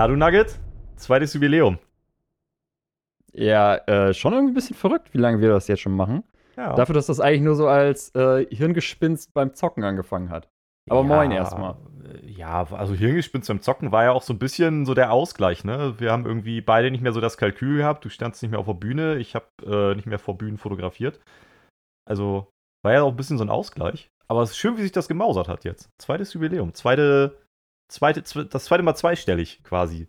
Na du Nugget, zweites Jubiläum. Ja, äh, schon irgendwie ein bisschen verrückt, wie lange wir das jetzt schon machen. Ja. Dafür, dass das eigentlich nur so als äh, Hirngespinst beim Zocken angefangen hat. Aber ja, moin erstmal. Ja, also Hirngespinst beim Zocken war ja auch so ein bisschen so der Ausgleich, ne? Wir haben irgendwie beide nicht mehr so das Kalkül gehabt. Du standst nicht mehr auf der Bühne, ich habe äh, nicht mehr vor Bühnen fotografiert. Also war ja auch ein bisschen so ein Ausgleich. Aber es ist schön, wie sich das gemausert hat jetzt. Zweites Jubiläum. Zweite, zweite, das zweite Mal zweistellig quasi.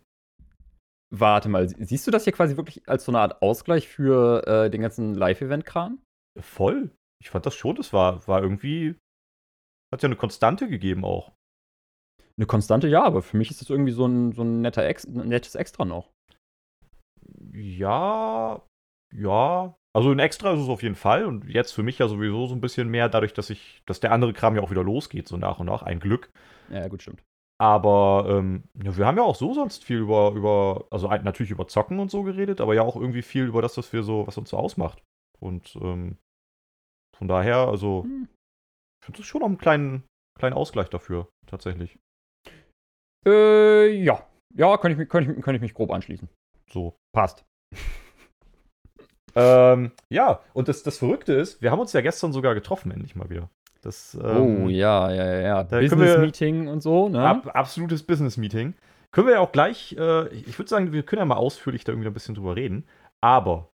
Warte mal, siehst du das hier quasi wirklich als so eine Art Ausgleich für äh, den ganzen Live-Event-Kram? Voll. Ich fand das schon, das war, war irgendwie. Hat ja eine Konstante gegeben auch. Eine Konstante, ja, aber für mich ist das irgendwie so ein, so ein netter Ex nettes Extra noch. Ja, ja. Also ein Extra ist es auf jeden Fall und jetzt für mich ja sowieso so ein bisschen mehr, dadurch, dass ich, dass der andere Kram ja auch wieder losgeht, so nach und nach. Ein Glück. Ja, gut, stimmt. Aber ähm, ja, wir haben ja auch so sonst viel über, über, also natürlich über Zocken und so geredet, aber ja auch irgendwie viel über das, was wir so, was uns so ausmacht. Und ähm, von daher, also, hm. ich finde es schon noch einen kleinen, kleinen Ausgleich dafür, tatsächlich. Äh, ja. Ja, kann ich, kann, ich, kann ich mich grob anschließen. So, passt. ähm, ja, und das, das Verrückte ist, wir haben uns ja gestern sogar getroffen, endlich mal wieder. Das, ähm, oh, ja, ja, ja. Business-Meeting und so, ne? Ab, absolutes Business-Meeting. Können wir ja auch gleich, äh, ich würde sagen, wir können ja mal ausführlich da irgendwie ein bisschen drüber reden. Aber,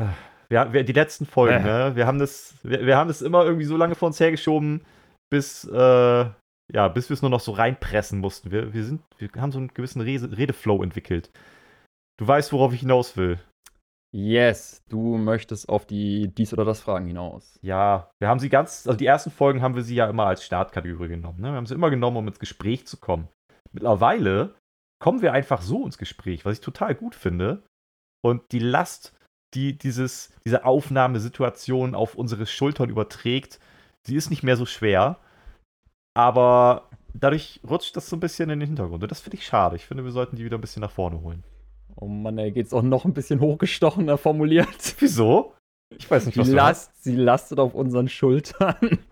äh, wir, wir, die letzten Folgen, äh. ne? Wir haben, das, wir, wir, haben das immer irgendwie so lange vor uns hergeschoben, bis, äh, ja, bis wir es nur noch so reinpressen mussten. Wir, wir, sind, wir haben so einen gewissen Redeflow entwickelt. Du weißt, worauf ich hinaus will. Yes, du möchtest auf die dies oder das Fragen hinaus. Ja, wir haben sie ganz, also die ersten Folgen haben wir sie ja immer als Startkategorie genommen. Ne? Wir haben sie immer genommen, um ins Gespräch zu kommen. Mittlerweile kommen wir einfach so ins Gespräch, was ich total gut finde. Und die Last, die dieses, diese Aufnahmesituation auf unsere Schultern überträgt, sie ist nicht mehr so schwer. Aber dadurch rutscht das so ein bisschen in den Hintergrund. Und das finde ich schade. Ich finde, wir sollten die wieder ein bisschen nach vorne holen. Oh Mann, er geht's auch noch ein bisschen hochgestochener formuliert. Wieso? Ich weiß nicht, was die Last, Sie lastet auf unseren Schultern.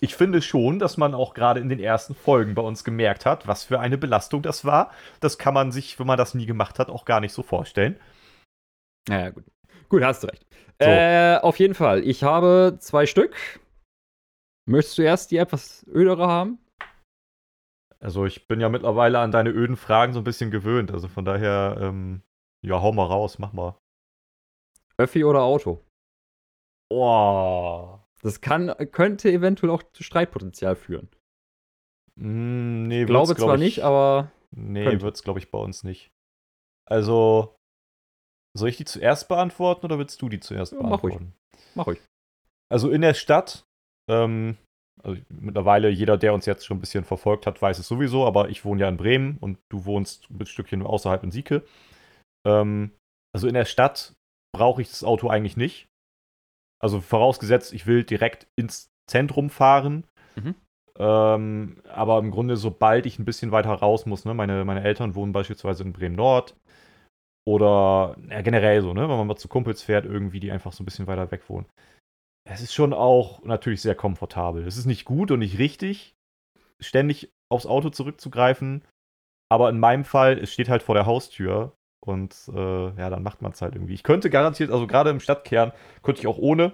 Ich finde schon, dass man auch gerade in den ersten Folgen bei uns gemerkt hat, was für eine Belastung das war. Das kann man sich, wenn man das nie gemacht hat, auch gar nicht so vorstellen. Naja, gut. Gut, hast du recht. So. Äh, auf jeden Fall. Ich habe zwei Stück. Möchtest du erst die etwas ödere haben? Also ich bin ja mittlerweile an deine öden Fragen so ein bisschen gewöhnt. Also von daher, ähm, ja, hau mal raus, mach mal. Öffi oder Auto? Oh. Das kann, könnte eventuell auch zu Streitpotenzial führen. Mm, nee, ich glaube zwar ich, nicht, aber. Nee, wird es, glaube ich, bei uns nicht. Also, soll ich die zuerst beantworten oder willst du die zuerst ja, beantworten? Mach ruhig. Mach ruhig. Also in der Stadt ähm, also mittlerweile jeder, der uns jetzt schon ein bisschen verfolgt hat, weiß es sowieso, aber ich wohne ja in Bremen und du wohnst ein Stückchen außerhalb in Sieke. Ähm, also in der Stadt brauche ich das Auto eigentlich nicht. Also vorausgesetzt, ich will direkt ins Zentrum fahren. Mhm. Ähm, aber im Grunde, sobald ich ein bisschen weiter raus muss, ne, meine, meine Eltern wohnen beispielsweise in Bremen Nord. Oder ja, generell so, ne, wenn man mal zu Kumpels fährt, irgendwie, die einfach so ein bisschen weiter weg wohnen es ist schon auch natürlich sehr komfortabel. Es ist nicht gut und nicht richtig, ständig aufs Auto zurückzugreifen. Aber in meinem Fall, es steht halt vor der Haustür und äh, ja, dann macht man es halt irgendwie. Ich könnte garantiert, also gerade im Stadtkern, könnte ich auch ohne.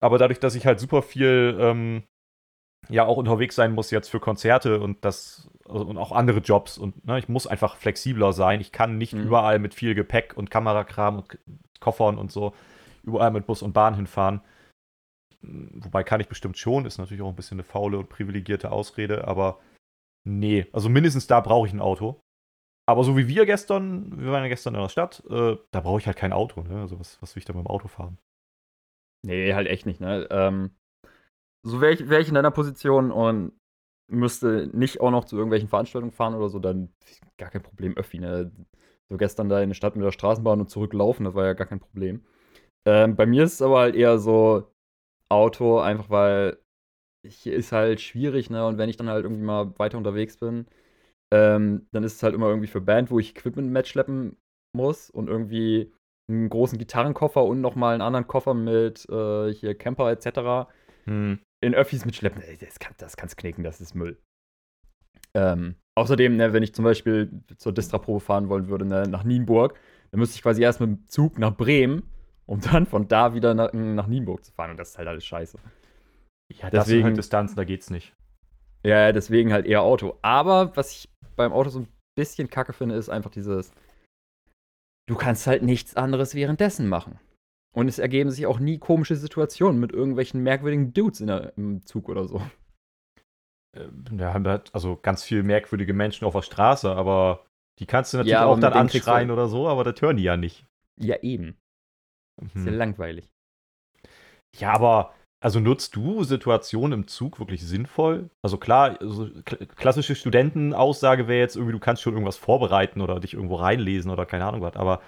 Aber dadurch, dass ich halt super viel ähm, ja auch unterwegs sein muss jetzt für Konzerte und das also, und auch andere Jobs und ne, ich muss einfach flexibler sein. Ich kann nicht mhm. überall mit viel Gepäck und Kamerakram und Koffern und so überall mit Bus und Bahn hinfahren. Wobei kann ich bestimmt schon, ist natürlich auch ein bisschen eine faule und privilegierte Ausrede, aber nee, also mindestens da brauche ich ein Auto. Aber so wie wir gestern, wir waren ja gestern in der Stadt, äh, da brauche ich halt kein Auto, ne? Also was, was will ich da mit dem Auto fahren? Nee, halt echt nicht, ne? Ähm, so wäre ich, wär ich in deiner Position und müsste nicht auch noch zu irgendwelchen Veranstaltungen fahren oder so, dann gar kein Problem, Öffi, ne? So gestern da in der Stadt mit der Straßenbahn und zurücklaufen, das war ja gar kein Problem. Ähm, bei mir ist es aber halt eher so, Auto, einfach weil hier ist halt schwierig, ne? Und wenn ich dann halt irgendwie mal weiter unterwegs bin, ähm, dann ist es halt immer irgendwie für Band, wo ich Equipment mitschleppen muss und irgendwie einen großen Gitarrenkoffer und nochmal einen anderen Koffer mit äh, hier Camper etc. Hm. in Öffis mitschleppen. Das, kann, das kann's knicken, das ist Müll. Ähm, Außerdem, ne, wenn ich zum Beispiel zur Distra-Probe fahren wollen würde, ne, nach Nienburg, dann müsste ich quasi erst mit dem Zug nach Bremen, um dann von da wieder nach, nach Nienburg zu fahren. Und das ist halt alles scheiße. Ja, das sind halt Distanzen, da geht's nicht. Ja, deswegen halt eher Auto. Aber was ich beim Auto so ein bisschen kacke finde, ist einfach dieses, du kannst halt nichts anderes währenddessen machen. Und es ergeben sich auch nie komische Situationen mit irgendwelchen merkwürdigen Dudes in der, im Zug oder so. Wir äh, haben halt also ganz viele merkwürdige Menschen auf der Straße, aber die kannst du natürlich ja, auch dann anschreien oder so, aber das hören die ja nicht. Ja, eben. Mhm. Ist ja langweilig. Ja, aber also nutzt du Situationen im Zug wirklich sinnvoll? Also klar, also klassische Studentenaussage wäre jetzt irgendwie, du kannst schon irgendwas vorbereiten oder dich irgendwo reinlesen oder keine Ahnung was, aber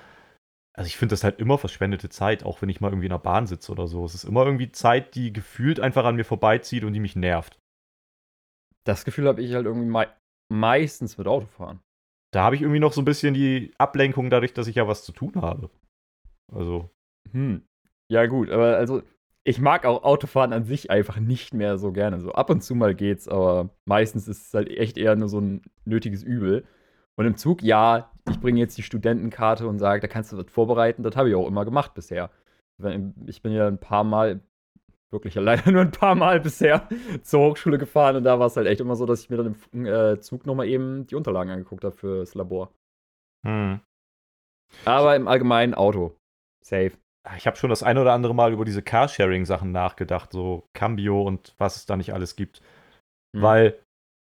also ich finde das halt immer verschwendete Zeit, auch wenn ich mal irgendwie in der Bahn sitze oder so. Es ist immer irgendwie Zeit, die gefühlt einfach an mir vorbeizieht und die mich nervt. Das Gefühl habe ich halt irgendwie mei meistens mit Autofahren. Da habe ich irgendwie noch so ein bisschen die Ablenkung dadurch, dass ich ja was zu tun habe. Also. Hm. Ja, gut, aber also ich mag auch Autofahren an sich einfach nicht mehr so gerne. So ab und zu mal geht's, aber meistens ist es halt echt eher nur so ein nötiges Übel. Und im Zug, ja, ich bringe jetzt die Studentenkarte und sage, da kannst du was vorbereiten. Das habe ich auch immer gemacht bisher. Ich bin ja ein paar Mal, wirklich leider nur ein paar Mal bisher zur Hochschule gefahren und da war es halt echt immer so, dass ich mir dann im äh, Zug nochmal eben die Unterlagen angeguckt habe fürs Labor. Hm. Aber im allgemeinen Auto. Safe. Ich habe schon das ein oder andere Mal über diese Carsharing-Sachen nachgedacht, so Cambio und was es da nicht alles gibt. Hm. Weil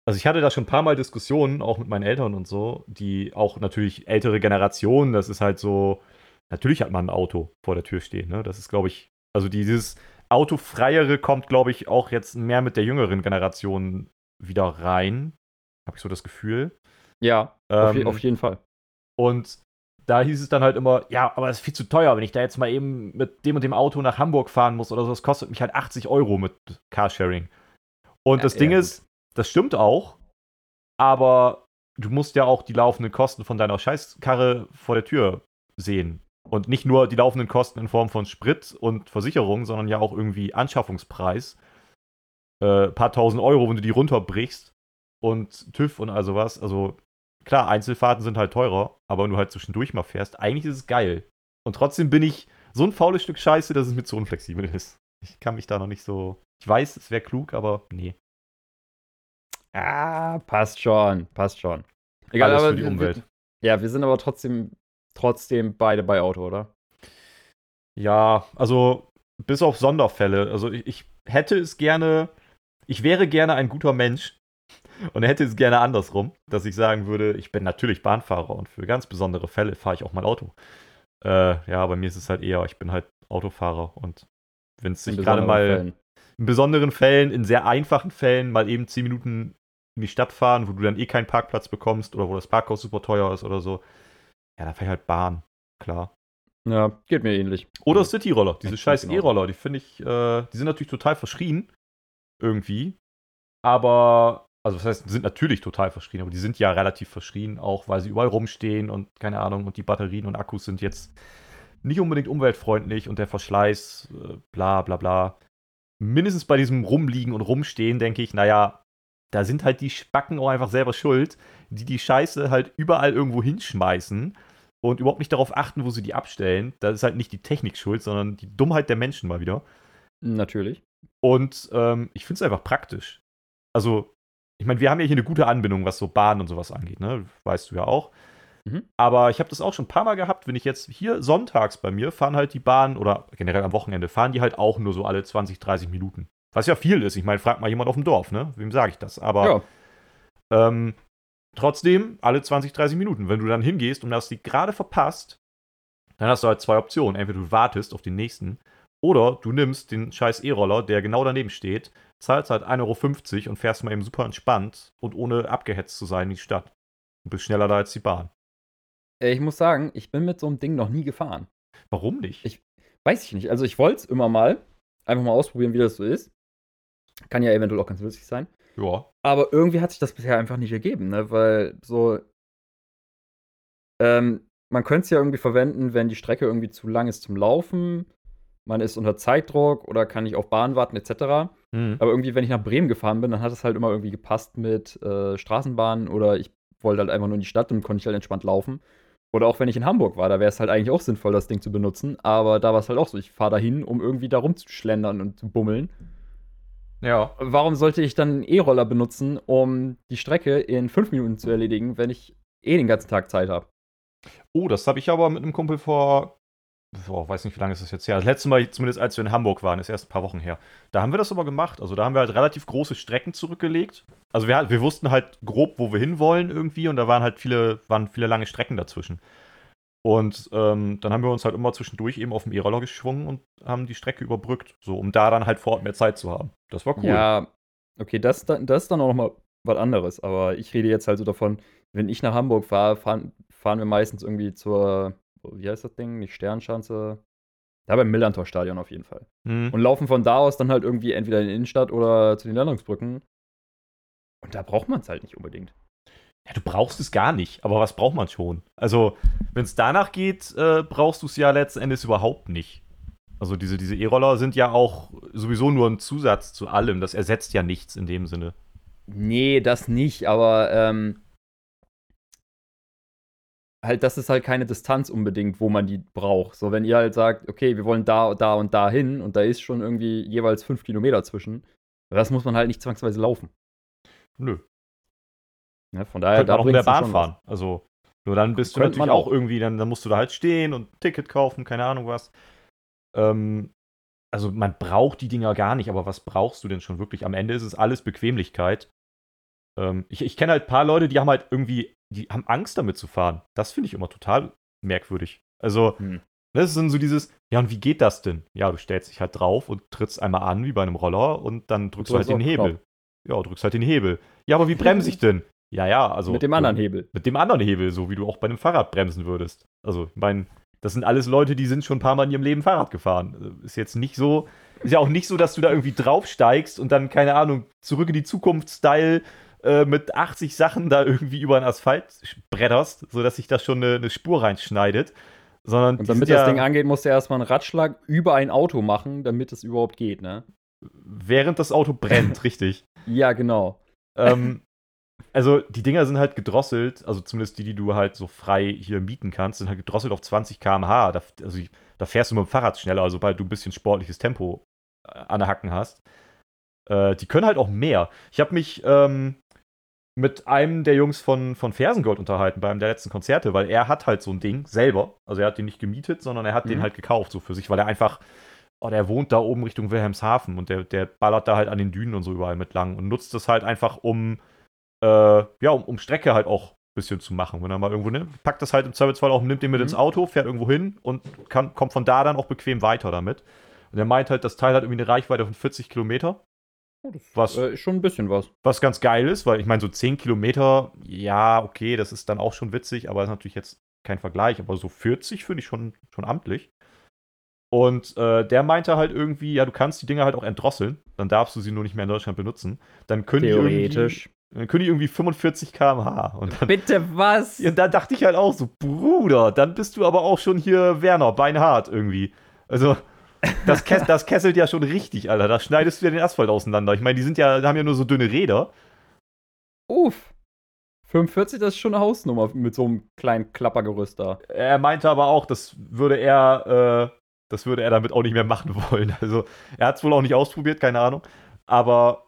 also ich hatte da schon ein paar Mal Diskussionen, auch mit meinen Eltern und so, die auch natürlich ältere Generationen, das ist halt so, natürlich hat man ein Auto vor der Tür stehen, ne? Das ist, glaube ich, also dieses Autofreiere kommt, glaube ich, auch jetzt mehr mit der jüngeren Generation wieder rein. Habe ich so das Gefühl. Ja, ähm, auf, jeden Fall. Und da hieß es dann halt immer, ja, aber es ist viel zu teuer, wenn ich da jetzt mal eben mit dem und dem Auto nach Hamburg fahren muss oder so. Das kostet mich halt 80 Euro mit Carsharing. Und ja, das Ding ist, das stimmt auch, aber du musst ja auch die laufenden Kosten von deiner Scheißkarre vor der Tür sehen. Und nicht nur die laufenden Kosten in Form von Sprit und Versicherung, sondern ja auch irgendwie Anschaffungspreis. Äh, paar tausend Euro, wenn du die runterbrichst. Und TÜV und all sowas. Also klar, Einzelfahrten sind halt teurer, aber wenn du halt zwischendurch mal fährst, eigentlich ist es geil. Und trotzdem bin ich so ein faules Stück Scheiße, dass es mir zu unflexibel ist. Ich kann mich da noch nicht so. Ich weiß, es wäre klug, aber nee. Ah, passt schon, passt schon. Egal, Alles aber für die Umwelt. Wir, ja, wir sind aber trotzdem, trotzdem beide bei Auto, oder? Ja, also bis auf Sonderfälle. Also ich, ich hätte es gerne, ich wäre gerne ein guter Mensch und hätte es gerne andersrum, dass ich sagen würde, ich bin natürlich Bahnfahrer und für ganz besondere Fälle fahre ich auch mal Auto. Äh, ja, bei mir ist es halt eher, ich bin halt Autofahrer und wenn es sich gerade mal Fällen. in besonderen Fällen, in sehr einfachen Fällen mal eben zehn Minuten in die Stadt fahren, wo du dann eh keinen Parkplatz bekommst oder wo das Parkhaus super teuer ist oder so. Ja, dann fahr ich halt Bahn, klar. Ja, geht mir ähnlich. Oder City-Roller, diese scheiß genau. E-Roller, die finde ich, äh, die sind natürlich total verschrien. Irgendwie. Aber, also das heißt, sind natürlich total verschrien, aber die sind ja relativ verschrien, auch weil sie überall rumstehen und keine Ahnung, und die Batterien und Akkus sind jetzt nicht unbedingt umweltfreundlich und der Verschleiß, äh, bla bla bla. Mindestens bei diesem Rumliegen und Rumstehen denke ich, naja, da sind halt die Spacken auch einfach selber schuld, die die Scheiße halt überall irgendwo hinschmeißen und überhaupt nicht darauf achten, wo sie die abstellen. Das ist halt nicht die Technik schuld, sondern die Dummheit der Menschen mal wieder. Natürlich. Und ähm, ich finde es einfach praktisch. Also, ich meine, wir haben ja hier eine gute Anbindung, was so Bahn und sowas angeht, ne? Weißt du ja auch. Mhm. Aber ich habe das auch schon ein paar Mal gehabt, wenn ich jetzt hier sonntags bei mir fahren halt die Bahn oder generell am Wochenende fahren die halt auch nur so alle 20, 30 Minuten. Was ja viel ist. Ich meine, frag mal jemand auf dem Dorf, ne? Wem sage ich das? Aber ja. ähm, trotzdem alle 20, 30 Minuten. Wenn du dann hingehst und hast die gerade verpasst, dann hast du halt zwei Optionen. Entweder du wartest auf den nächsten oder du nimmst den scheiß E-Roller, der genau daneben steht, zahlst halt 1,50 Euro und fährst mal eben super entspannt und ohne abgehetzt zu sein in die Stadt. Und bist schneller da als die Bahn. Äh, ich muss sagen, ich bin mit so einem Ding noch nie gefahren. Warum nicht? Ich weiß ich nicht. Also ich wollte es immer mal. Einfach mal ausprobieren, wie das so ist. Kann ja eventuell auch ganz lustig sein. Ja. Aber irgendwie hat sich das bisher einfach nicht ergeben, ne? Weil so. Ähm, man könnte es ja irgendwie verwenden, wenn die Strecke irgendwie zu lang ist zum Laufen, man ist unter Zeitdruck oder kann nicht auf Bahn warten, etc. Mhm. Aber irgendwie, wenn ich nach Bremen gefahren bin, dann hat es halt immer irgendwie gepasst mit äh, Straßenbahnen oder ich wollte halt einfach nur in die Stadt und konnte ich halt entspannt laufen. Oder auch wenn ich in Hamburg war, da wäre es halt eigentlich auch sinnvoll, das Ding zu benutzen. Aber da war es halt auch so, ich fahre dahin, um irgendwie da rumzuschlendern und zu bummeln. Ja. Warum sollte ich dann einen E-Roller benutzen, um die Strecke in fünf Minuten zu erledigen, wenn ich eh den ganzen Tag Zeit habe? Oh, das habe ich aber mit einem Kumpel vor boah, weiß nicht, wie lange ist das jetzt her. Das letzte Mal, zumindest als wir in Hamburg waren, ist erst ein paar Wochen her. Da haben wir das aber gemacht. Also da haben wir halt relativ große Strecken zurückgelegt. Also wir, wir wussten halt grob, wo wir hinwollen irgendwie und da waren halt viele, waren viele lange Strecken dazwischen. Und ähm, dann haben wir uns halt immer zwischendurch eben auf dem E-Roller geschwungen und haben die Strecke überbrückt, so um da dann halt vor Ort mehr Zeit zu haben. Das war cool. Ja, okay, das, das ist dann auch nochmal was anderes. Aber ich rede jetzt halt so davon, wenn ich nach Hamburg fahre, fahren, fahren wir meistens irgendwie zur wie heißt das Ding? Nicht Sternschanze. Da beim Millantor-Stadion auf jeden Fall. Mhm. Und laufen von da aus dann halt irgendwie entweder in die Innenstadt oder zu den Landungsbrücken. Und da braucht man es halt nicht unbedingt. Ja, du brauchst es gar nicht, aber was braucht man schon? Also, wenn es danach geht, äh, brauchst du es ja letzten Endes überhaupt nicht. Also, diese diese E-Roller sind ja auch sowieso nur ein Zusatz zu allem. Das ersetzt ja nichts in dem Sinne. Nee, das nicht, aber ähm, halt, das ist halt keine Distanz unbedingt, wo man die braucht. So, wenn ihr halt sagt, okay, wir wollen da, da und da hin und da ist schon irgendwie jeweils fünf Kilometer zwischen, das muss man halt nicht zwangsweise laufen. Nö. Ja, von daher, da auch in der Bahn fahren. Also, nur dann bist du natürlich auch irgendwie, dann, dann musst du da halt stehen und ein Ticket kaufen, keine Ahnung was. Ähm, also, man braucht die Dinger gar nicht, aber was brauchst du denn schon wirklich? Am Ende ist es alles Bequemlichkeit. Ähm, ich ich kenne halt ein paar Leute, die haben halt irgendwie die haben Angst damit zu fahren. Das finde ich immer total merkwürdig. Also, hm. das ist dann so dieses, ja, und wie geht das denn? Ja, du stellst dich halt drauf und trittst einmal an, wie bei einem Roller, und dann drückst du, du halt den Hebel. Knopf. Ja, drückst halt den Hebel. Ja, aber wie bremse ich denn? Ja, ja, also. Mit dem anderen Hebel. Mit dem anderen Hebel, so wie du auch bei einem Fahrrad bremsen würdest. Also, ich meine, das sind alles Leute, die sind schon ein paar Mal in ihrem Leben Fahrrad gefahren. Also, ist jetzt nicht so, ist ja auch nicht so, dass du da irgendwie draufsteigst und dann, keine Ahnung, zurück in die Zukunft-Style äh, mit 80 Sachen da irgendwie über den Asphalt bretterst, sodass sich da schon eine, eine Spur reinschneidet. Sondern und damit das ja, Ding angeht, musst du erstmal einen Radschlag über ein Auto machen, damit es überhaupt geht, ne? Während das Auto brennt, richtig. Ja, genau. Ähm, also die Dinger sind halt gedrosselt, also zumindest die, die du halt so frei hier mieten kannst, sind halt gedrosselt auf 20 km/h. Da, also da fährst du mit dem Fahrrad schneller, also sobald du ein bisschen sportliches Tempo äh, an der Hacken hast. Äh, die können halt auch mehr. Ich habe mich ähm, mit einem der Jungs von, von Fersengold unterhalten bei einem der letzten Konzerte, weil er hat halt so ein Ding selber. Also er hat den nicht gemietet, sondern er hat mhm. den halt gekauft, so für sich, weil er einfach, oh, der wohnt da oben Richtung Wilhelmshaven und der, der ballert da halt an den Dünen und so überall mit lang und nutzt das halt einfach, um, äh, ja, um, um Strecke halt auch ein bisschen zu machen. Wenn er mal irgendwo nimmt, packt das halt im Zweifelsfall auch, nimmt den mit mhm. ins Auto, fährt irgendwo hin und kann, kommt von da dann auch bequem weiter damit. Und er meint halt, das Teil hat irgendwie eine Reichweite von 40 Kilometer. Oh, das was, äh, ist schon ein bisschen was. Was ganz geil ist, weil ich meine, so 10 Kilometer, ja, okay, das ist dann auch schon witzig, aber ist natürlich jetzt kein Vergleich. Aber so 40 finde ich schon, schon amtlich. Und äh, der meinte halt irgendwie, ja, du kannst die Dinger halt auch entdrosseln. Dann darfst du sie nur nicht mehr in Deutschland benutzen. Dann können Theoretisch. Die dann können die irgendwie 45 km/h. Bitte was? Ja, da dachte ich halt auch so, Bruder, dann bist du aber auch schon hier Werner, beinhart irgendwie. Also, das, kess das kesselt ja schon richtig, Alter. Da schneidest du ja den Asphalt auseinander. Ich meine, die sind ja, haben ja nur so dünne Räder. Uff. 45, das ist schon eine Hausnummer mit so einem kleinen Klappergerüst da. Er meinte aber auch, das würde er, äh, das würde er damit auch nicht mehr machen wollen. Also, er hat es wohl auch nicht ausprobiert, keine Ahnung. Aber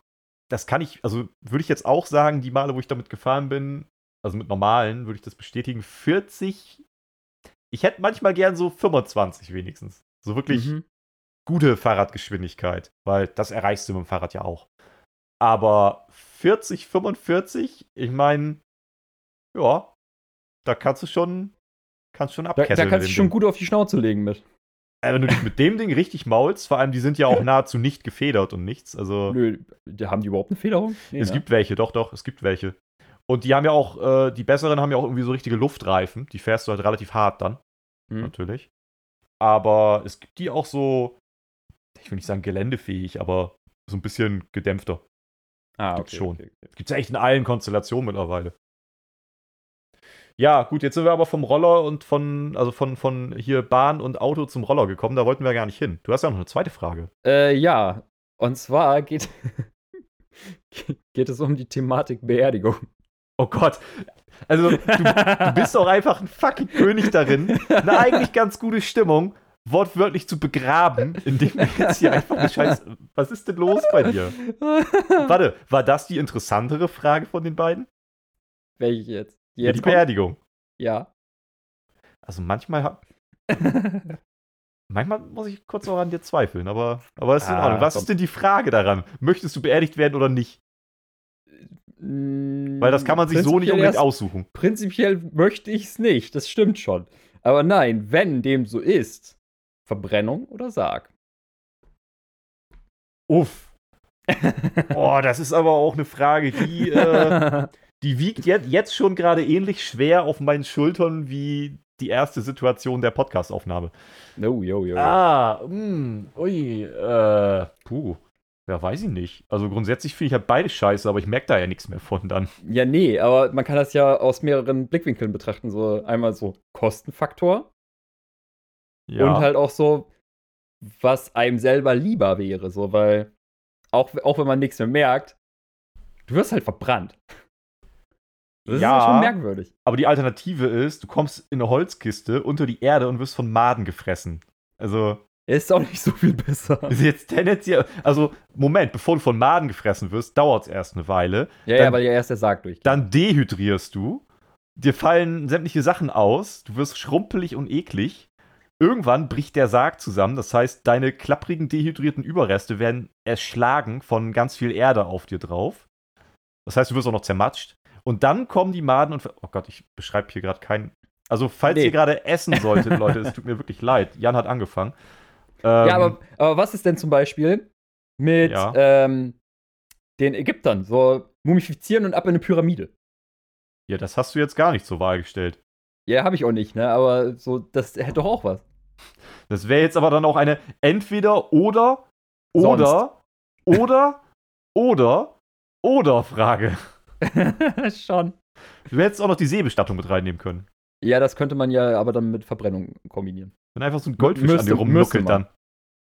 das kann ich, also würde ich jetzt auch sagen, die Male, wo ich damit gefahren bin, also mit normalen, würde ich das bestätigen. 40, ich hätte manchmal gern so 25 wenigstens. So wirklich mhm gute Fahrradgeschwindigkeit, weil das erreichst du mit dem Fahrrad ja auch. Aber 40, 45, ich meine, ja, da kannst du schon, kannst schon abkesseln. Da, da kannst du schon gut auf die Schnauze legen mit. Äh, wenn du dich mit dem Ding richtig maulst, vor allem die sind ja auch nahezu nicht gefedert und nichts. Also, Nö, haben die überhaupt eine Federung? Nee, es ne? gibt welche, doch, doch, es gibt welche. Und die haben ja auch, äh, die besseren haben ja auch irgendwie so richtige Luftreifen. Die fährst du halt relativ hart dann. Hm. Natürlich. Aber es gibt die auch so, ich will nicht sagen geländefähig, aber so ein bisschen gedämpfter. Ah, okay. Gibt's schon. Okay, okay. Gibt's ja echt in allen Konstellationen mittlerweile. Ja, gut, jetzt sind wir aber vom Roller und von, also von, von hier Bahn und Auto zum Roller gekommen. Da wollten wir gar nicht hin. Du hast ja noch eine zweite Frage. Äh, ja. Und zwar geht, geht es um die Thematik Beerdigung. Oh Gott. Also, du, du bist doch einfach ein fucking König darin, eine eigentlich ganz gute Stimmung wortwörtlich zu begraben, indem du jetzt hier einfach eine Scheiß. Was ist denn los bei dir? Warte, war das die interessantere Frage von den beiden? Welche jetzt? Die, jetzt die Beerdigung. Ja. Also manchmal hab, Manchmal muss ich kurz auch an dir zweifeln, aber, aber ist in ah, Ordnung. Was komm. ist denn die Frage daran? Möchtest du beerdigt werden oder nicht? Weil das kann man sich so nicht unbedingt aussuchen. Prinzipiell möchte ich es nicht, das stimmt schon. Aber nein, wenn dem so ist, Verbrennung oder Sarg? Uff. Boah, das ist aber auch eine Frage, die, äh, die wiegt jetzt, jetzt schon gerade ähnlich schwer auf meinen Schultern wie die erste Situation der Podcastaufnahme. No, yo, yo. Ah, mh, hm, ui, äh, puh. Ja, weiß ich nicht. Also grundsätzlich finde ich halt beide scheiße, aber ich merke da ja nichts mehr von dann. Ja, nee, aber man kann das ja aus mehreren Blickwinkeln betrachten. So einmal so Kostenfaktor. Ja. Und halt auch so, was einem selber lieber wäre. So, weil auch, auch wenn man nichts mehr merkt, du wirst halt verbrannt. Das ja, ist schon merkwürdig. Aber die Alternative ist, du kommst in eine Holzkiste unter die Erde und wirst von Maden gefressen. Also. Ist auch nicht so viel besser. Ist jetzt tendenziell. Also, Moment, bevor du von Maden gefressen wirst, dauert es erst eine Weile. Ja, dann, ja, weil ja erst der Sarg durch. Dann dehydrierst du. Dir fallen sämtliche Sachen aus. Du wirst schrumpelig und eklig. Irgendwann bricht der Sarg zusammen. Das heißt, deine klapprigen, dehydrierten Überreste werden erschlagen von ganz viel Erde auf dir drauf. Das heißt, du wirst auch noch zermatscht. Und dann kommen die Maden und. Oh Gott, ich beschreibe hier gerade keinen. Also, falls nee. ihr gerade essen solltet, Leute, es tut mir wirklich leid. Jan hat angefangen. Ähm, ja, aber, aber was ist denn zum Beispiel mit ja. ähm, den Ägyptern? So mumifizieren und ab in eine Pyramide. Ja, das hast du jetzt gar nicht zur Wahl gestellt. Ja, habe ich auch nicht, ne? Aber so, das hätte doch auch was. Das wäre jetzt aber dann auch eine entweder oder oder Sonst. oder oder oder Frage. Schon. Du hättest auch noch die Seebestattung mit reinnehmen können. Ja, das könnte man ja aber dann mit Verbrennung kombinieren. Wenn einfach so ein Goldfisch müsste, an dir rumnuckelt dann.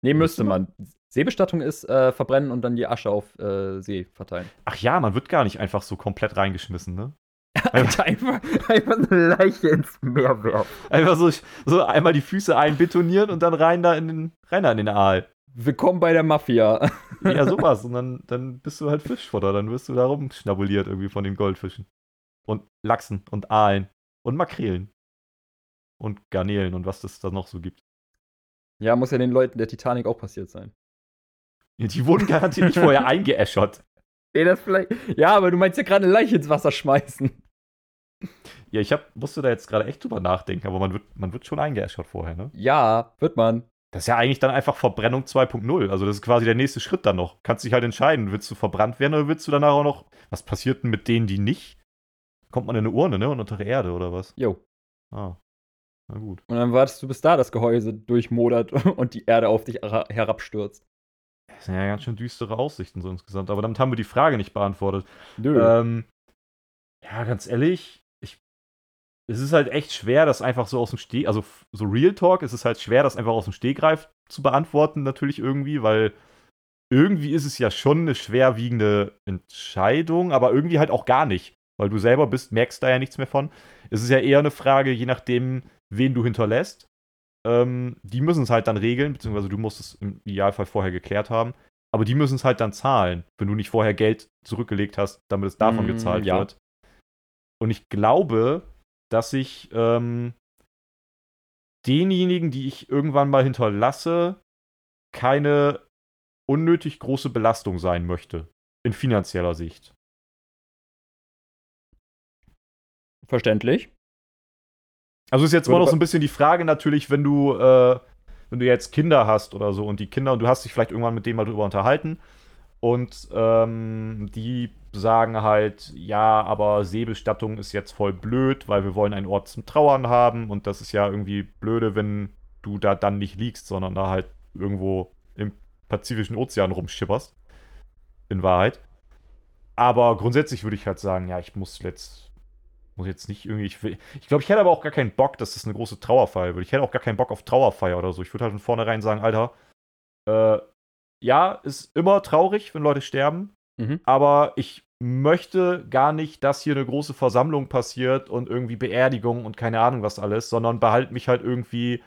Nee, müsste man. Seebestattung ist äh, verbrennen und dann die Asche auf äh, See verteilen. Ach ja, man wird gar nicht einfach so komplett reingeschmissen, ne? einfach, einfach eine Leiche ins Meer werfen. Einfach so, so einmal die Füße einbetonieren und dann rein da in den, rein da in den Aal. Willkommen bei der Mafia. Ja, sowas. Und dann, dann bist du halt Fischfutter. Dann wirst du da rumschnabuliert irgendwie von den Goldfischen. Und Lachsen und Aalen und Makrelen. Und Garnelen und was es da noch so gibt. Ja, muss ja den Leuten der Titanic auch passiert sein. Die wurden garantiert nicht vorher eingeäschert. Nee, das vielleicht. Ja, aber du meinst ja gerade eine Leiche ins Wasser schmeißen. Ja, ich hab, musste da jetzt gerade echt drüber nachdenken, aber man wird, man wird schon eingeäschert vorher, ne? Ja, wird man. Das ist ja eigentlich dann einfach Verbrennung 2.0. Also das ist quasi der nächste Schritt dann noch. Kannst dich halt entscheiden, willst du verbrannt werden oder willst du danach auch noch. Was passiert denn mit denen, die nicht? Kommt man in eine Urne, ne? Und unter der Erde oder was? Jo. Ah. Na gut. Und dann wartest du, bis da das Gehäuse durchmodert und die Erde auf dich herabstürzt. Das sind ja ganz schön düstere Aussichten so insgesamt. Aber damit haben wir die Frage nicht beantwortet. Nö. Ähm, ja, ganz ehrlich, es ist halt echt schwer, das einfach so aus dem Steh, also so Real Talk, es ist halt schwer, das einfach aus dem Stehgreif zu beantworten, natürlich irgendwie, weil irgendwie ist es ja schon eine schwerwiegende Entscheidung, aber irgendwie halt auch gar nicht, weil du selber bist, merkst da ja nichts mehr von. Es ist ja eher eine Frage, je nachdem, wen du hinterlässt. Ähm, die müssen es halt dann regeln, beziehungsweise du musst es im Idealfall vorher geklärt haben. Aber die müssen es halt dann zahlen, wenn du nicht vorher Geld zurückgelegt hast, damit es davon mm, gezahlt ja. wird. Und ich glaube, dass ich ähm, denjenigen, die ich irgendwann mal hinterlasse, keine unnötig große Belastung sein möchte. In finanzieller Sicht. Verständlich. Also ist jetzt immer noch so ein bisschen die Frage natürlich, wenn du, äh, wenn du jetzt Kinder hast oder so und die Kinder und du hast dich vielleicht irgendwann mit denen mal drüber unterhalten und ähm, die sagen halt, ja, aber Seebestattung ist jetzt voll blöd, weil wir wollen einen Ort zum Trauern haben und das ist ja irgendwie blöde, wenn du da dann nicht liegst, sondern da halt irgendwo im Pazifischen Ozean rumschipperst. In Wahrheit. Aber grundsätzlich würde ich halt sagen, ja, ich muss jetzt, muss jetzt nicht irgendwie, ich, ich glaube, ich hätte aber auch gar keinen Bock, dass das eine große Trauerfeier wird. Ich hätte auch gar keinen Bock auf Trauerfeier oder so. Ich würde halt von vornherein sagen, Alter, äh, ja, ist immer traurig, wenn Leute sterben. Mhm. Aber ich möchte gar nicht, dass hier eine große Versammlung passiert und irgendwie Beerdigung und keine Ahnung was alles, sondern behaltet mich halt irgendwie.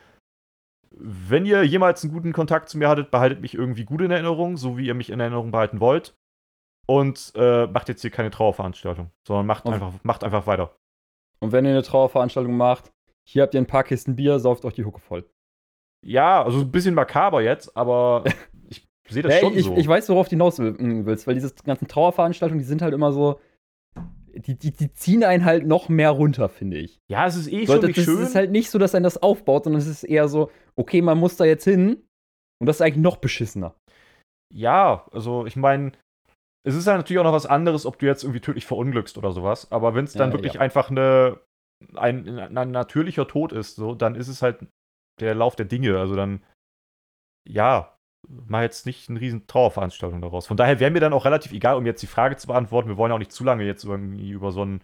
Wenn ihr jemals einen guten Kontakt zu mir hattet, behaltet mich irgendwie gut in Erinnerung, so wie ihr mich in Erinnerung behalten wollt. Und äh, macht jetzt hier keine Trauerveranstaltung, sondern macht Auf- einfach, macht einfach weiter. Und wenn ihr eine Trauerveranstaltung macht, hier habt ihr ein paar Kisten Bier, sauft euch die Hucke voll. Ja, also ein bisschen makaber jetzt, aber ich sehe das Ja, schon ich, so. ich weiß, worauf du hinaus mm, willst, weil diese ganzen Trauerveranstaltungen, die sind halt immer so. Die, die, die ziehen einen halt noch mehr runter, finde ich. ja, es ist eh So, schon nicht das schön. ist halt nicht so, dass einen das aufbaut, sondern es ist eher so, okay, man muss da jetzt hin. Und das ist eigentlich noch beschissener. Ja, also ich meine, es ist ja natürlich auch noch was anderes, ob du jetzt irgendwie tödlich verunglückst oder sowas. Aber wenn es dann Ja, wirklich ja. einfach eine, ein, ein natürlicher Tod ist, so, dann ist es halt der Lauf der Dinge. Also dann, ja, mach jetzt nicht eine riesen Trauerveranstaltung daraus. Von daher wäre mir dann auch relativ egal, um jetzt die Frage zu beantworten. Wir wollen ja auch nicht zu lange jetzt irgendwie über so ein,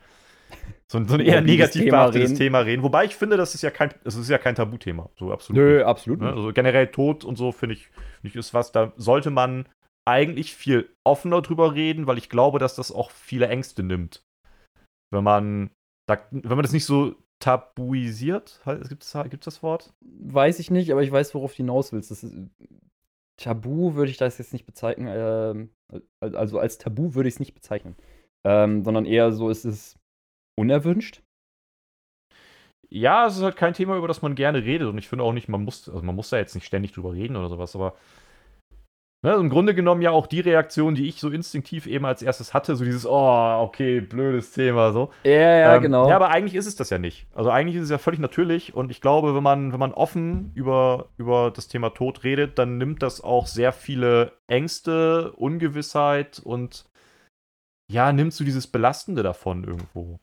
so ein, so ein eher negativ Thema behaftetes reden. Thema reden. Wobei ich finde, das ist ja kein, das ist ja kein Tabuthema. So absolut. Nö, nicht. absolut Ne? nicht. Also generell Tod und so finde ich, ich ist was, da sollte man eigentlich viel offener drüber reden, weil ich glaube, dass das auch viele Ängste nimmt. Wenn man, wenn man das nicht so tabuisiert, gibt es gibt's das Wort? Weiß ich nicht, aber ich weiß, worauf du hinaus willst. Das ist, Tabu würde ich das jetzt nicht bezeichnen. Al- also als Tabu würde ich es nicht bezeichnen. Ähm, sondern eher so ist es unerwünscht. Ja, es ist halt kein Thema, über das man gerne redet und ich finde auch nicht, man muss, also man muss da jetzt nicht ständig drüber reden oder sowas, aber also im Grunde genommen ja auch die Reaktion, die ich so instinktiv eben als erstes hatte, so dieses, oh, okay, blödes Thema, so. Ja, ja, Ähm, genau. Ja, aber eigentlich ist es das ja nicht. Also eigentlich ist es ja völlig natürlich und ich glaube, wenn man, wenn man offen über, über das Thema Tod redet, dann nimmt das auch sehr viele Ängste, Ungewissheit und ja, nimmst du dieses Belastende davon irgendwo.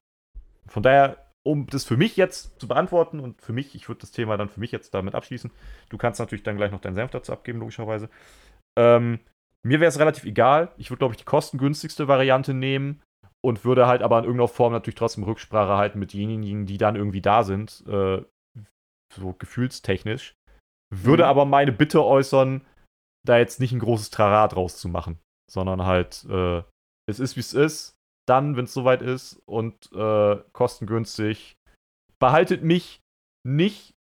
Von daher, um das für mich jetzt zu beantworten und für mich, ich würde das Thema dann für mich jetzt damit abschließen. Du kannst natürlich dann gleich noch deinen Senf dazu abgeben, logischerweise. Ähm, mir wäre es relativ egal. Ich würde, glaube ich, die kostengünstigste Variante nehmen und würde halt aber in irgendeiner Form natürlich trotzdem Rücksprache halten mit denjenigen, die dann irgendwie da sind, äh, so gefühlstechnisch. Würde Mhm. aber meine Bitte äußern, da jetzt nicht ein großes Trara draus zu machen, sondern halt, äh, es ist wie es ist, dann, wenn es soweit ist und äh, kostengünstig. Behaltet mich nicht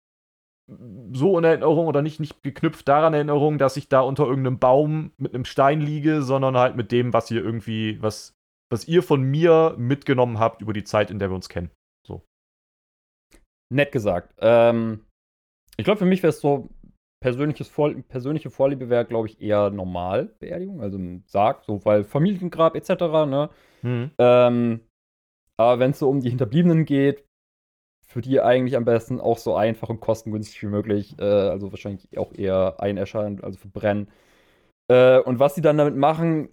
so in Erinnerung oder nicht, nicht geknüpft daran in Erinnerung, dass ich da unter irgendeinem Baum mit einem Stein liege, sondern halt mit dem, was ihr irgendwie, was, was ihr von mir mitgenommen habt über die Zeit, in der wir uns kennen. Nett gesagt. Ähm, ich glaube, für mich wäre es so, persönliches Vor persönliche Vorliebe wäre, glaube ich, eher normal Beerdigung, also im Sarg, so, weil Familiengrab etc., ne? Ähm, aber wenn es so um die Hinterbliebenen geht, für die eigentlich am besten auch so einfach und kostengünstig wie möglich, äh, also wahrscheinlich auch eher einäschern, also verbrennen. Äh, und was sie dann damit machen,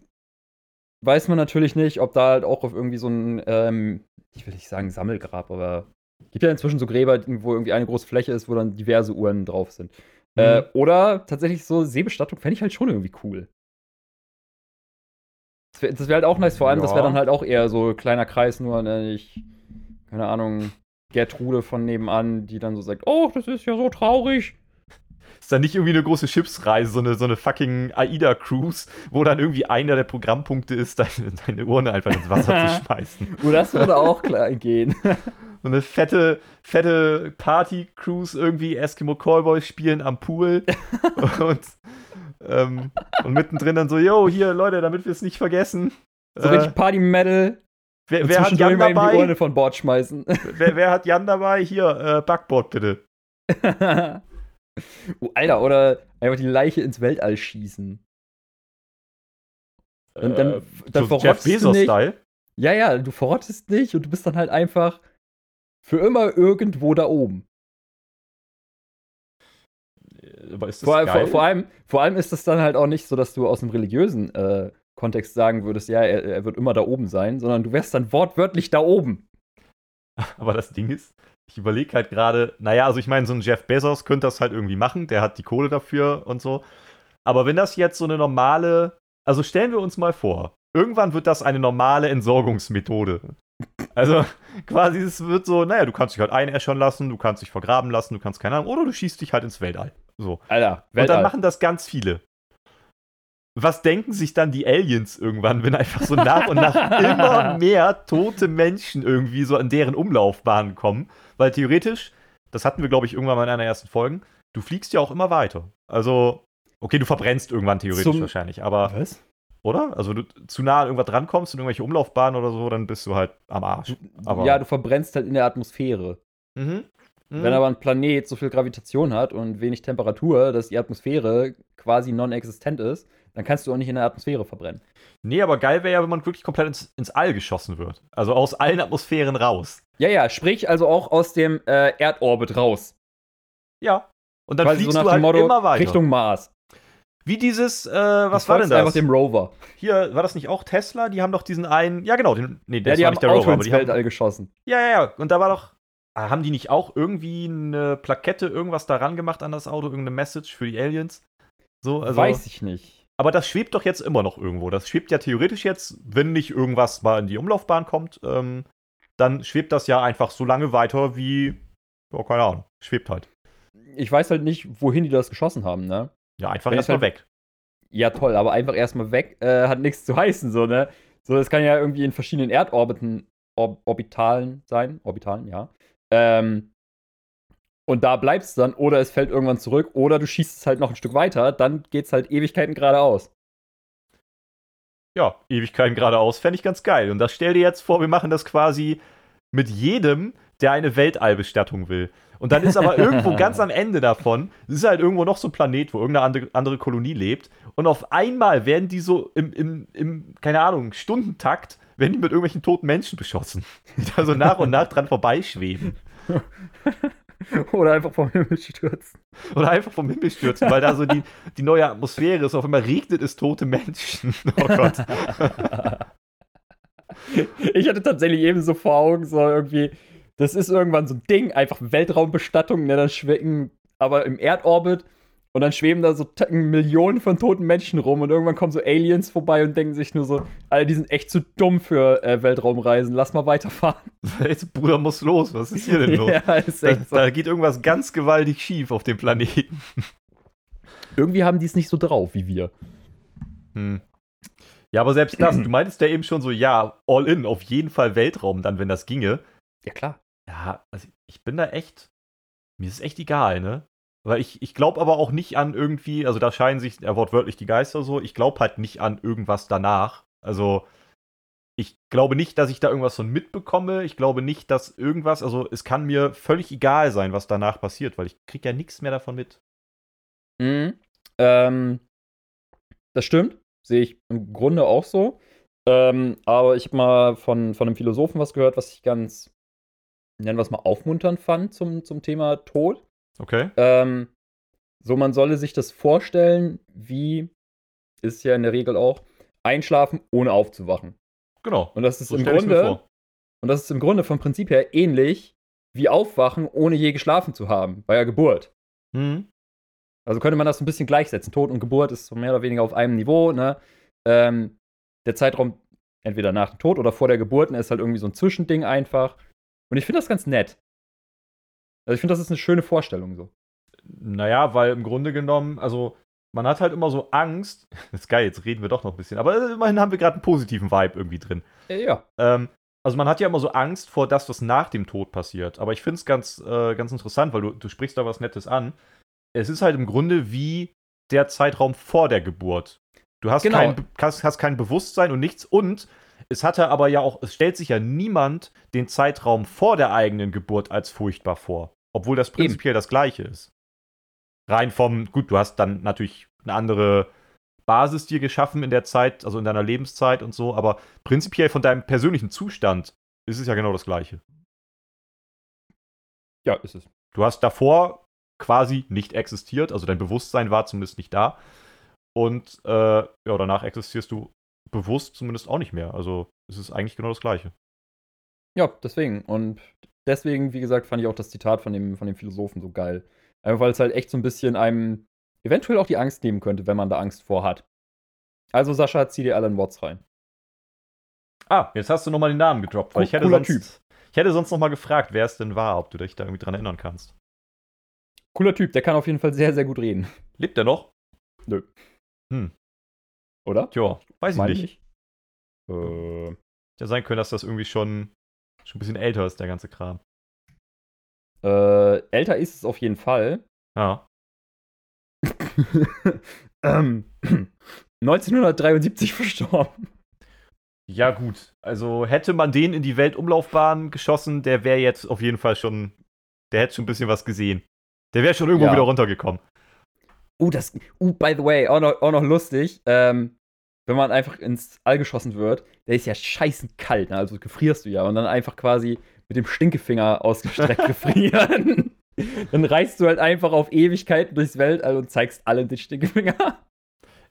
weiß man natürlich nicht, ob da halt auch auf irgendwie so ein, ähm, ich will nicht sagen Sammelgrab, aber gibt ja inzwischen so Gräber, wo irgendwie eine große Fläche ist, wo dann diverse Uhren drauf sind. Äh, oder tatsächlich so Seebestattung fände ich halt schon irgendwie cool. Das wäre wär halt auch nice, vor allem, das wäre Ja. dann halt auch eher so kleiner Kreis, nur ne, ich, keine Ahnung, Gertrude von nebenan, die dann so sagt, oh, das ist ja so traurig. Ist dann nicht irgendwie eine große Schiffsreise, so eine, so eine fucking AIDA-Cruise, wo dann irgendwie einer der Programmpunkte ist, deine, deine Urne einfach ins Wasser zu schmeißen. Oh, das würde auch klar gehen. So eine fette, fette Party-Cruise irgendwie, Eskimo Callboys spielen am Pool und, ähm, und mittendrin dann so, yo, hier, Leute, damit wir es nicht vergessen. So äh, richtig Party-Metal. Wer, und wer hat Jan mal eben die Urne dabei? von Bord schmeißen. Wer, wer hat Jan dabei? Hier, äh, Backboard bitte. oh, Alter, oder einfach die Leiche ins Weltall schießen. Dann- dann- Äh, dann so Jeff. Bezos-Style. Ja, ja, du verrottest nicht und du bist dann halt einfach für immer irgendwo da oben. Äh, Aber ist das Vor, geil? vor, vor, allem, vor allem ist das dann halt auch nicht so, dass du aus einem religiösen äh, Kontext sagen würdest, ja, er, er wird immer da oben sein, sondern du wärst dann wortwörtlich da oben. Aber das Ding ist, ich überlege halt gerade, naja, also ich meine, so ein Jeff Bezos könnte das halt irgendwie machen, der hat die Kohle dafür und so. Aber wenn das jetzt so eine normale, also stellen wir uns mal vor, irgendwann wird das eine normale Entsorgungsmethode. Also quasi, es wird so, naja, du kannst dich halt einäschern lassen, du kannst dich vergraben lassen, du kannst keine Ahnung, oder du schießt dich halt ins Weltall. So. Alter, Und dann machen das ganz viele. Was denken sich dann die Aliens irgendwann, wenn einfach so nach und nach immer mehr tote Menschen irgendwie so an deren Umlaufbahn kommen? Weil theoretisch, das hatten wir, glaube ich, irgendwann mal in einer ersten Folge, du fliegst ja auch immer weiter. Also, okay, du verbrennst irgendwann theoretisch Zum- wahrscheinlich, aber, Was? oder? Also, du zu nah an irgendwas drankommst in irgendwelche Umlaufbahnen oder so, dann bist du halt am Arsch. Aber- ja, du verbrennst halt in der Atmosphäre. Mhm. Mhm. Wenn aber ein Planet so viel Gravitation hat und wenig Temperatur, dass die Atmosphäre quasi non-existent ist, dann kannst du auch nicht in der Atmosphäre verbrennen. Nee, aber geil wäre ja, wenn man wirklich komplett ins, ins All geschossen wird. Also aus allen Atmosphären raus. Ja, ja, sprich also auch aus dem äh, Erdorbit raus. Ja. Und dann Quasi fliegst so nach du halt Motto immer weiter. Richtung Mars. Wie dieses, äh, was Du war denn folgst einfach das? dem Rover. Hier, war das nicht auch Tesla? Die haben doch diesen einen, ja genau, den, nee, Ja, das die war haben nicht der Auto Rover, aber ins die haben, Weltall geschossen. ja, ja, ja, und da war doch, haben die nicht auch irgendwie eine Plakette, irgendwas daran gemacht an das Auto, irgendeine Message für die Aliens? So, also, Weiß ich nicht. aber das schwebt doch jetzt immer noch irgendwo. Das schwebt ja theoretisch jetzt, wenn nicht irgendwas mal in die Umlaufbahn kommt, ähm, dann schwebt das ja einfach so lange weiter wie, oh, keine Ahnung, schwebt halt. Ich weiß halt nicht, wohin die das geschossen haben, ne? Ja, einfach erstmal es weg. Ja, toll, aber einfach erstmal weg äh, hat nichts zu heißen, so, ne? So, das kann ja irgendwie in verschiedenen Erdorbiten, Or Orbitalen sein. Orbitalen, ja. Ähm, und da bleibst du dann, oder es fällt irgendwann zurück, oder du schießt es halt noch ein Stück weiter, dann geht's halt Ewigkeiten geradeaus. Ja, Ewigkeiten geradeaus fände ich ganz geil. Und das stell dir jetzt vor, wir machen das quasi mit jedem, der eine Weltallbestattung will. Und dann ist aber irgendwo ganz am Ende davon, es ist halt irgendwo noch so ein Planet, wo irgendeine andere, andere Kolonie lebt. Und auf einmal werden die so im, im, im, keine Ahnung, Stundentakt, werden die mit irgendwelchen toten Menschen beschossen. Die da so nach und nach dran vorbeischweben. oder einfach vom Himmel stürzen. Oder einfach vom Himmel stürzen, weil da so die, die neue Atmosphäre ist. Auf einmal regnet es tote Menschen. Oh Gott. Ich hatte tatsächlich eben so vor Augen, so irgendwie, das ist irgendwann so ein Ding, einfach Weltraumbestattung, ne, dann schwingen, aber im Erdorbit und dann schweben da so Millionen von toten Menschen rum und irgendwann kommen so Aliens vorbei und denken sich nur so, Alter, die sind echt zu dumm für äh, Weltraumreisen, lass mal weiterfahren. Jetzt, Bruder muss los. Was ist hier denn los? ja, ist Da, echt so. da geht irgendwas ganz gewaltig schief auf dem Planeten. Irgendwie haben die es nicht so drauf wie wir. Hm. Ja, aber selbst das, du meintest ja eben schon so, ja, all in, auf jeden Fall Weltraum dann, wenn das ginge. Ja, klar. Ja, also ich bin da echt, mir ist echt egal, ne? Weil ich, ich glaube aber auch nicht an irgendwie, also da scheinen sich ja, wortwörtlich die Geister so, ich glaube halt nicht an irgendwas danach. Also ich glaube nicht, dass ich da irgendwas von mitbekomme. Ich glaube nicht, dass irgendwas, also es kann mir völlig egal sein, was danach passiert, weil ich kriege ja nichts mehr davon mit. Mhm. Ähm, das stimmt. Sehe ich im Grunde auch so. Ähm, aber ich habe mal von, von einem Philosophen was gehört, was ich ganz, nennen wir es mal, aufmunternd fand zum, zum Thema Tod. Okay? Ähm, so, man solle sich das vorstellen, wie ist ja in der Regel auch, einschlafen, ohne aufzuwachen. Genau. Und das ist So im Grunde, und das ist im Grunde vom Prinzip her ähnlich wie aufwachen, ohne je geschlafen zu haben, bei der Geburt. Mhm. Also könnte man das so ein bisschen gleichsetzen. Tod und Geburt ist so mehr oder weniger auf einem Niveau. Ne? Ähm, der Zeitraum entweder nach dem Tod oder vor der Geburt ne, ist halt irgendwie so ein Zwischending einfach. Und ich finde das ganz nett. Also ich finde, das ist eine schöne Vorstellung so. Naja, weil im Grunde genommen, also man hat halt immer so Angst. Das ist geil, jetzt reden wir doch noch ein bisschen. Aber äh, immerhin haben wir gerade einen positiven Vibe irgendwie drin. Ja. Ähm, also man hat ja immer so Angst vor das, was nach dem Tod passiert. Aber ich finde es ganz, äh, ganz interessant, weil du, du sprichst da was Nettes an. Es ist halt im Grunde wie der Zeitraum vor der Geburt. Du hast, Genau. kein, hast, hast kein Bewusstsein und nichts. Und es hatte aber ja auch, es stellt sich ja niemand den Zeitraum vor der eigenen Geburt als furchtbar vor. Obwohl das prinzipiell das gleiche ist. Rein vom, gut, du hast dann natürlich eine andere Basis dir geschaffen in der Zeit, also in deiner Lebenszeit und so, aber prinzipiell von deinem persönlichen Zustand ist es ja genau das gleiche. Ja, ist es. Du hast davor quasi nicht existiert, also dein Bewusstsein war zumindest nicht da. Und äh, ja, danach existierst du bewusst zumindest auch nicht mehr. Also es ist eigentlich genau das gleiche. Ja, deswegen. Und deswegen, wie gesagt, fand ich auch das Zitat von dem, von dem Philosophen so geil. Einfach weil es halt echt so ein bisschen einem eventuell auch die Angst nehmen könnte, wenn man da Angst vor hat. Also, Sascha, zieh dir Alan Watts rein. Ah, jetzt hast du nochmal den Namen gedroppt, weil ich hätte cooler sonst, ich hätte sonst nochmal gefragt, wer es denn war, ob du dich da irgendwie dran erinnern kannst. Cooler Typ, der kann auf jeden Fall sehr, sehr gut reden. Lebt er noch? Nö. Hm. Oder? Tja, weiß ich nicht. ich. Äh, Ja sein können, dass das irgendwie schon, schon ein bisschen älter ist, der ganze Kram. äh, älter ist es auf jeden Fall. Ja. ähm, 1973 verstorben. Ja, gut. Also hätte man den in die Weltumlaufbahn geschossen, der wäre jetzt auf jeden Fall schon. Der hätte schon ein bisschen was gesehen. Der wäre schon irgendwo Ja. wieder runtergekommen. Uh, das. Uh, by the way, auch noch, auch noch lustig. Ähm, wenn man einfach ins All geschossen wird, der ist ja scheißen kalt, ne? also gefrierst du ja und dann einfach quasi mit dem Stinkefinger ausgestreckt gefrieren. dann reist du halt einfach auf Ewigkeiten durchs Weltall und zeigst allen den Stinkefinger.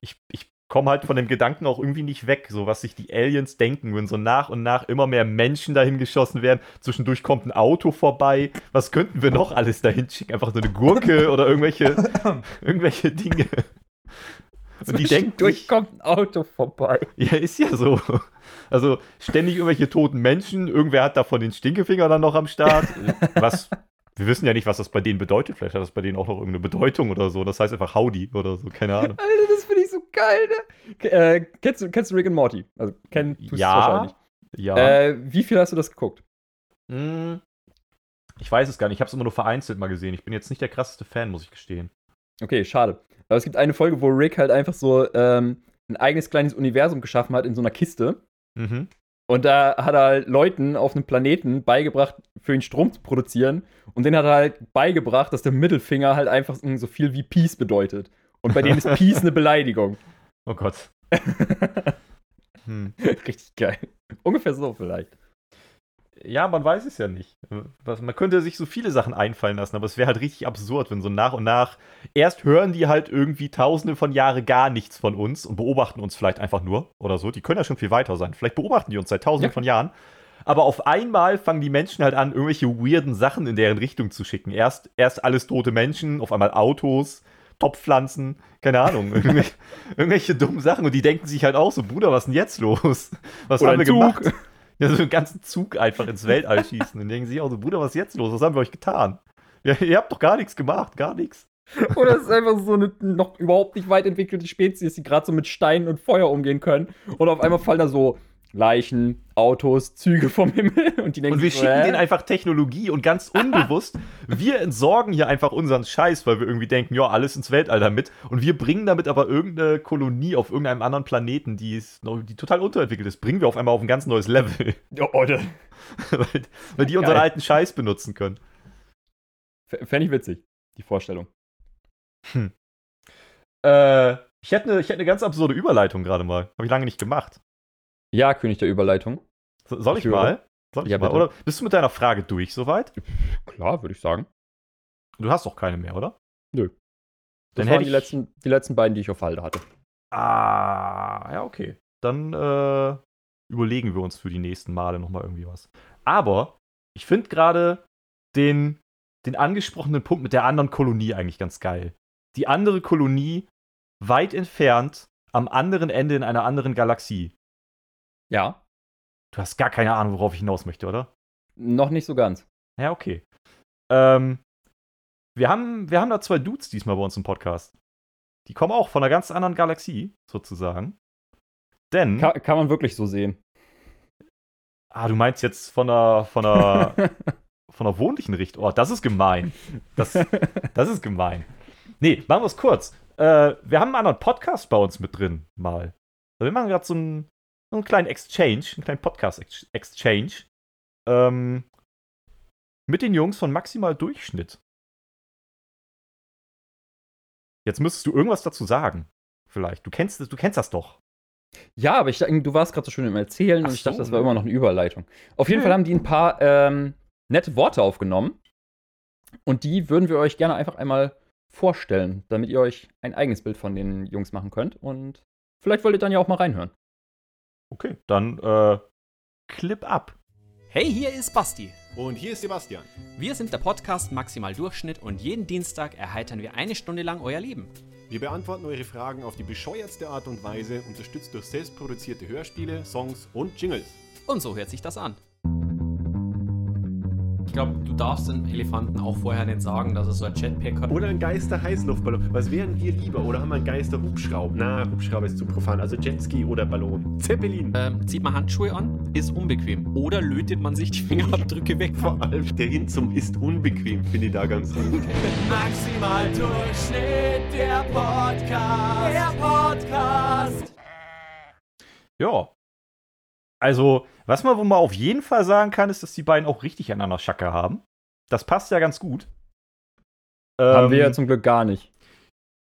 Ich, ich komme halt von dem Gedanken auch irgendwie nicht weg, so was sich die Aliens denken, wenn so nach und nach immer mehr Menschen dahin geschossen werden. Zwischendurch kommt ein Auto vorbei. Was könnten wir noch alles dahin schicken? Einfach so eine Gurke oder irgendwelche, irgendwelche Dinge. Und die denken durch kommt ein Auto vorbei. ja, ist ja so. Also ständig irgendwelche toten Menschen. Irgendwer hat davon den Stinkefinger dann noch am Start. Was, wir wissen ja nicht, was das bei denen bedeutet. Vielleicht hat das bei denen auch noch irgendeine Bedeutung oder so. Das heißt einfach Howdy oder so, keine Ahnung. Alter, das finde geil, ne? Äh, kennst, du, kennst du Rick and Morty? Also, kenn, tust Ja, wahrscheinlich. Ja. Äh, wie viel hast du das geguckt? Hm, Ich weiß es gar nicht. Ich habe es immer nur vereinzelt mal gesehen. Ich bin jetzt nicht der krasseste Fan, muss ich gestehen. Okay, schade. Aber es gibt eine Folge, wo Rick halt einfach so ähm, ein eigenes kleines Universum geschaffen hat in so einer Kiste. Mhm. Und da hat er halt Leuten auf einem Planeten beigebracht, für ihn Strom zu produzieren. Und denen hat er halt beigebracht, dass der Mittelfinger halt einfach so viel wie Peace bedeutet. Und bei denen ist Peace eine Beleidigung. Oh Gott. Hm. Richtig geil. Ungefähr so vielleicht. Ja, man weiß es ja nicht. Man könnte sich so viele Sachen einfallen lassen, aber es wäre halt richtig absurd, wenn so nach und nach erst hören die halt irgendwie tausende von Jahren gar nichts von uns und beobachten uns vielleicht einfach nur oder so. Die können ja schon viel weiter sein. Vielleicht beobachten die uns seit tausenden Ja. von Jahren. Aber auf einmal fangen die Menschen halt an, irgendwelche weirden Sachen in deren Richtung zu schicken. Erst, erst alles tote Menschen, auf einmal Autos, Topfpflanzen, keine Ahnung, irgendwelche, irgendwelche dummen Sachen. Und die denken sich halt auch so, Bruder, was ist denn jetzt los? Was Oder haben wir Zug. gemacht? Ja, so einen ganzen Zug einfach ins Weltall schießen. Und denken sich auch so, Bruder, was ist jetzt los? Was haben wir euch getan? Ja, ihr habt doch gar nichts gemacht, gar nichts. Oder es ist einfach so eine noch überhaupt nicht weit entwickelte Spezies, die gerade so mit Steinen und Feuer umgehen können. Und auf einmal fallen da so Leichen, Autos, Züge vom Himmel. Und die denken Und wir sich schicken so, denen einfach Technologie und ganz unbewusst, wir entsorgen hier einfach unseren Scheiß, weil wir irgendwie denken, ja, alles ins Weltall damit. Und wir bringen damit aber irgendeine Kolonie auf irgendeinem anderen Planeten, die, ist noch, die total unterentwickelt ist, bringen wir auf einmal auf ein ganz neues Level. Ja, Alter. weil, weil die unseren Geil. alten Scheiß benutzen können. Fände ich witzig, die Vorstellung. Äh, ich hätte eine ich hätte eine ganz absurde Überleitung gerade mal. Habe ich lange nicht gemacht. Ja, König der Überleitung. So, soll ich, Ich mal? Soll ich Ja, mal? bitte. Oder bist du mit deiner Frage durch soweit? Klar, würde ich sagen. Du hast doch keine mehr, oder? Nö. Das Dann waren die letzten, die letzten beiden, die ich auf Halde hatte. Ah, ja, okay. Dann äh, überlegen wir uns für die nächsten Male nochmal irgendwie was. Aber ich finde gerade den, den angesprochenen Punkt mit der anderen Kolonie eigentlich ganz geil. Die andere Kolonie weit entfernt am anderen Ende in einer anderen Galaxie. Ja, Du hast gar keine Ahnung, worauf ich hinaus möchte, oder? noch nicht so ganz. Ja, okay. Ähm, wir, haben, wir haben da zwei Dudes diesmal bei uns im Podcast. Die kommen auch von einer ganz anderen Galaxie, sozusagen. Denn. Kann, kann man wirklich so sehen. Ah, du meinst jetzt von einer, von einer, von einer wohnlichen Richtung. Oh, das ist gemein. Das, das ist gemein. Nee, machen wir es kurz. Äh, wir haben einen anderen Podcast bei uns mit drin, mal. Also wir machen gerade so einen, so einen kleinen Exchange, einen kleinen Podcast-Exchange. Ähm, mit den Jungs von Maximal Durchschnitt. Jetzt müsstest du irgendwas dazu sagen. Vielleicht. Du kennst, das- du kennst das doch. Ja, aber ich dachte, du warst gerade so schön im Erzählen Ach und ich dachte, so, das war immer noch eine Überleitung. Auf jeden Nee. Fall haben die ein paar ähm, nette Worte aufgenommen. Und die würden wir euch gerne einfach einmal vorstellen, damit ihr euch ein eigenes Bild von den Jungs machen könnt. Und vielleicht wollt ihr dann ja auch mal reinhören. Okay, dann äh, Clip ab. Hey, hier ist Basti. Und hier ist Sebastian. Wir sind der Podcast Maximal Durchschnitt und jeden Dienstag erheitern wir eine Stunde lang euer Leben. Wir beantworten eure Fragen auf die bescheuertste Art und Weise, unterstützt durch selbstproduzierte Hörspiele, Songs und Jingles. Und so hört sich das an. Ich glaube, du darfst dem Elefanten auch vorher nicht sagen, dass er so ein Jetpack hat. Oder ein Geister-Heißluftballon. Was wären wir lieber? Oder haben wir einen Geister-Hubschrauber? Na, Hubschrauber ist zu profan. Also Jetski oder Ballon. Zeppelin. Ähm, zieht man Handschuhe an, ist unbequem. Oder lötet man sich die Fingerabdrücke weg. Vor allem der Hin zum ist unbequem, finde ich da ganz gut. Maximal Durchschnitt, der Podcast. Der Podcast. Ja. Also, was man wohl mal auf jeden Fall sagen kann, ist, dass die beiden auch richtig aneinander Schacke haben. Das passt ja ganz gut. Haben wir ja Ähm, zum Glück gar nicht.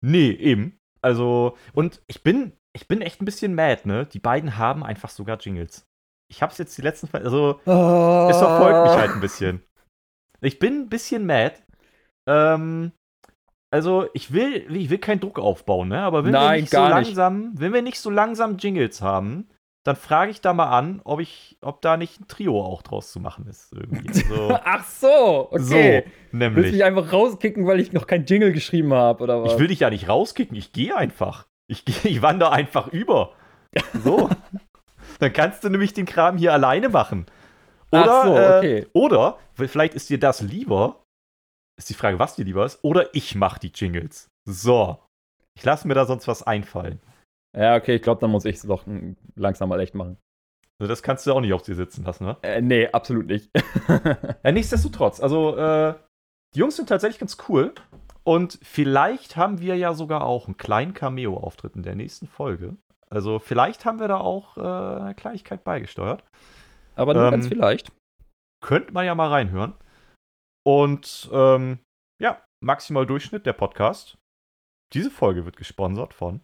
Nee, eben. Also, und ich bin, ich bin echt ein bisschen mad, ne? Die beiden haben einfach sogar Jingles. Ich hab's jetzt die letzten, also, es verfolgt mich halt ein bisschen. Ich bin ein bisschen mad. Ähm, also, ich will, ich will keinen Druck aufbauen, ne? Aber wenn wir Nein, nicht so gar nicht. langsam, wenn wir nicht so langsam Jingles haben, dann frage ich da mal an, ob ich, ob da nicht ein Trio auch draus zu machen ist. Also, Ach so, okay. So, Willst du nämlich. mich einfach rauskicken, weil ich noch kein Jingle geschrieben habe, oder was? Ich will dich ja nicht rauskicken, ich gehe einfach. Ich, geh, ich wandere einfach über. So. Dann kannst du nämlich den Kram hier alleine machen. Oder, Ach so, äh, okay. oder vielleicht ist dir das lieber. Ist die Frage, was dir lieber ist. Oder ich mache die Jingles. So. Ich lasse mir da sonst was einfallen. Ja, okay, ich glaube, dann muss ich es doch langsam mal echt machen. Also das kannst du auch nicht auf dir sitzen lassen, ne? Äh, nee, absolut nicht. Ja, nichtsdestotrotz. Also, äh, die Jungs sind tatsächlich ganz cool. Und vielleicht haben wir ja sogar auch einen kleinen Cameo-Auftritt in der nächsten Folge. Also, vielleicht haben wir da auch äh, eine Kleinigkeit beigesteuert. Aber nur Ähm, ganz vielleicht. Könnte man ja mal reinhören. Und ähm, ja, maximal Durchschnitt der Podcast. Diese Folge wird gesponsert von.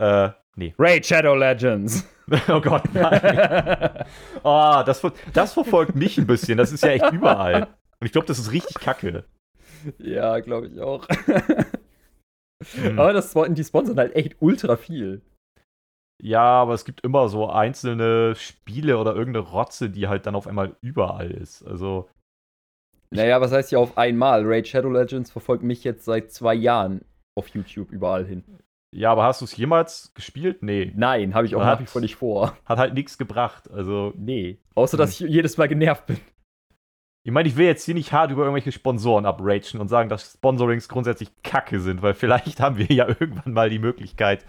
Äh, nee. Raid Shadow Legends. oh Gott, nein. Ah, das, das verfolgt mich ein bisschen. Das ist ja echt überall. Und ich glaube, das ist richtig kacke. ja, glaube ich auch. Hm. Aber das, die sponsern halt echt ultra viel. Ja, aber es gibt immer so einzelne Spiele oder irgendeine Rotze, die halt dann auf einmal überall ist. Also, Naja, was heißt hier auf einmal? Raid Shadow Legends verfolgt mich jetzt seit zwei Jahren auf YouTube überall hin. Ja, aber hast du es jemals gespielt? Nee. Nein, habe ich auch nach wie vor nicht vor. Hat halt nichts gebracht. Also, Nee. Außer, dass ich jedes Mal genervt bin. ich meine, ich will jetzt hier nicht hart über irgendwelche Sponsoren abragen und sagen, dass Sponsorings grundsätzlich kacke sind, weil vielleicht haben wir ja irgendwann mal die Möglichkeit,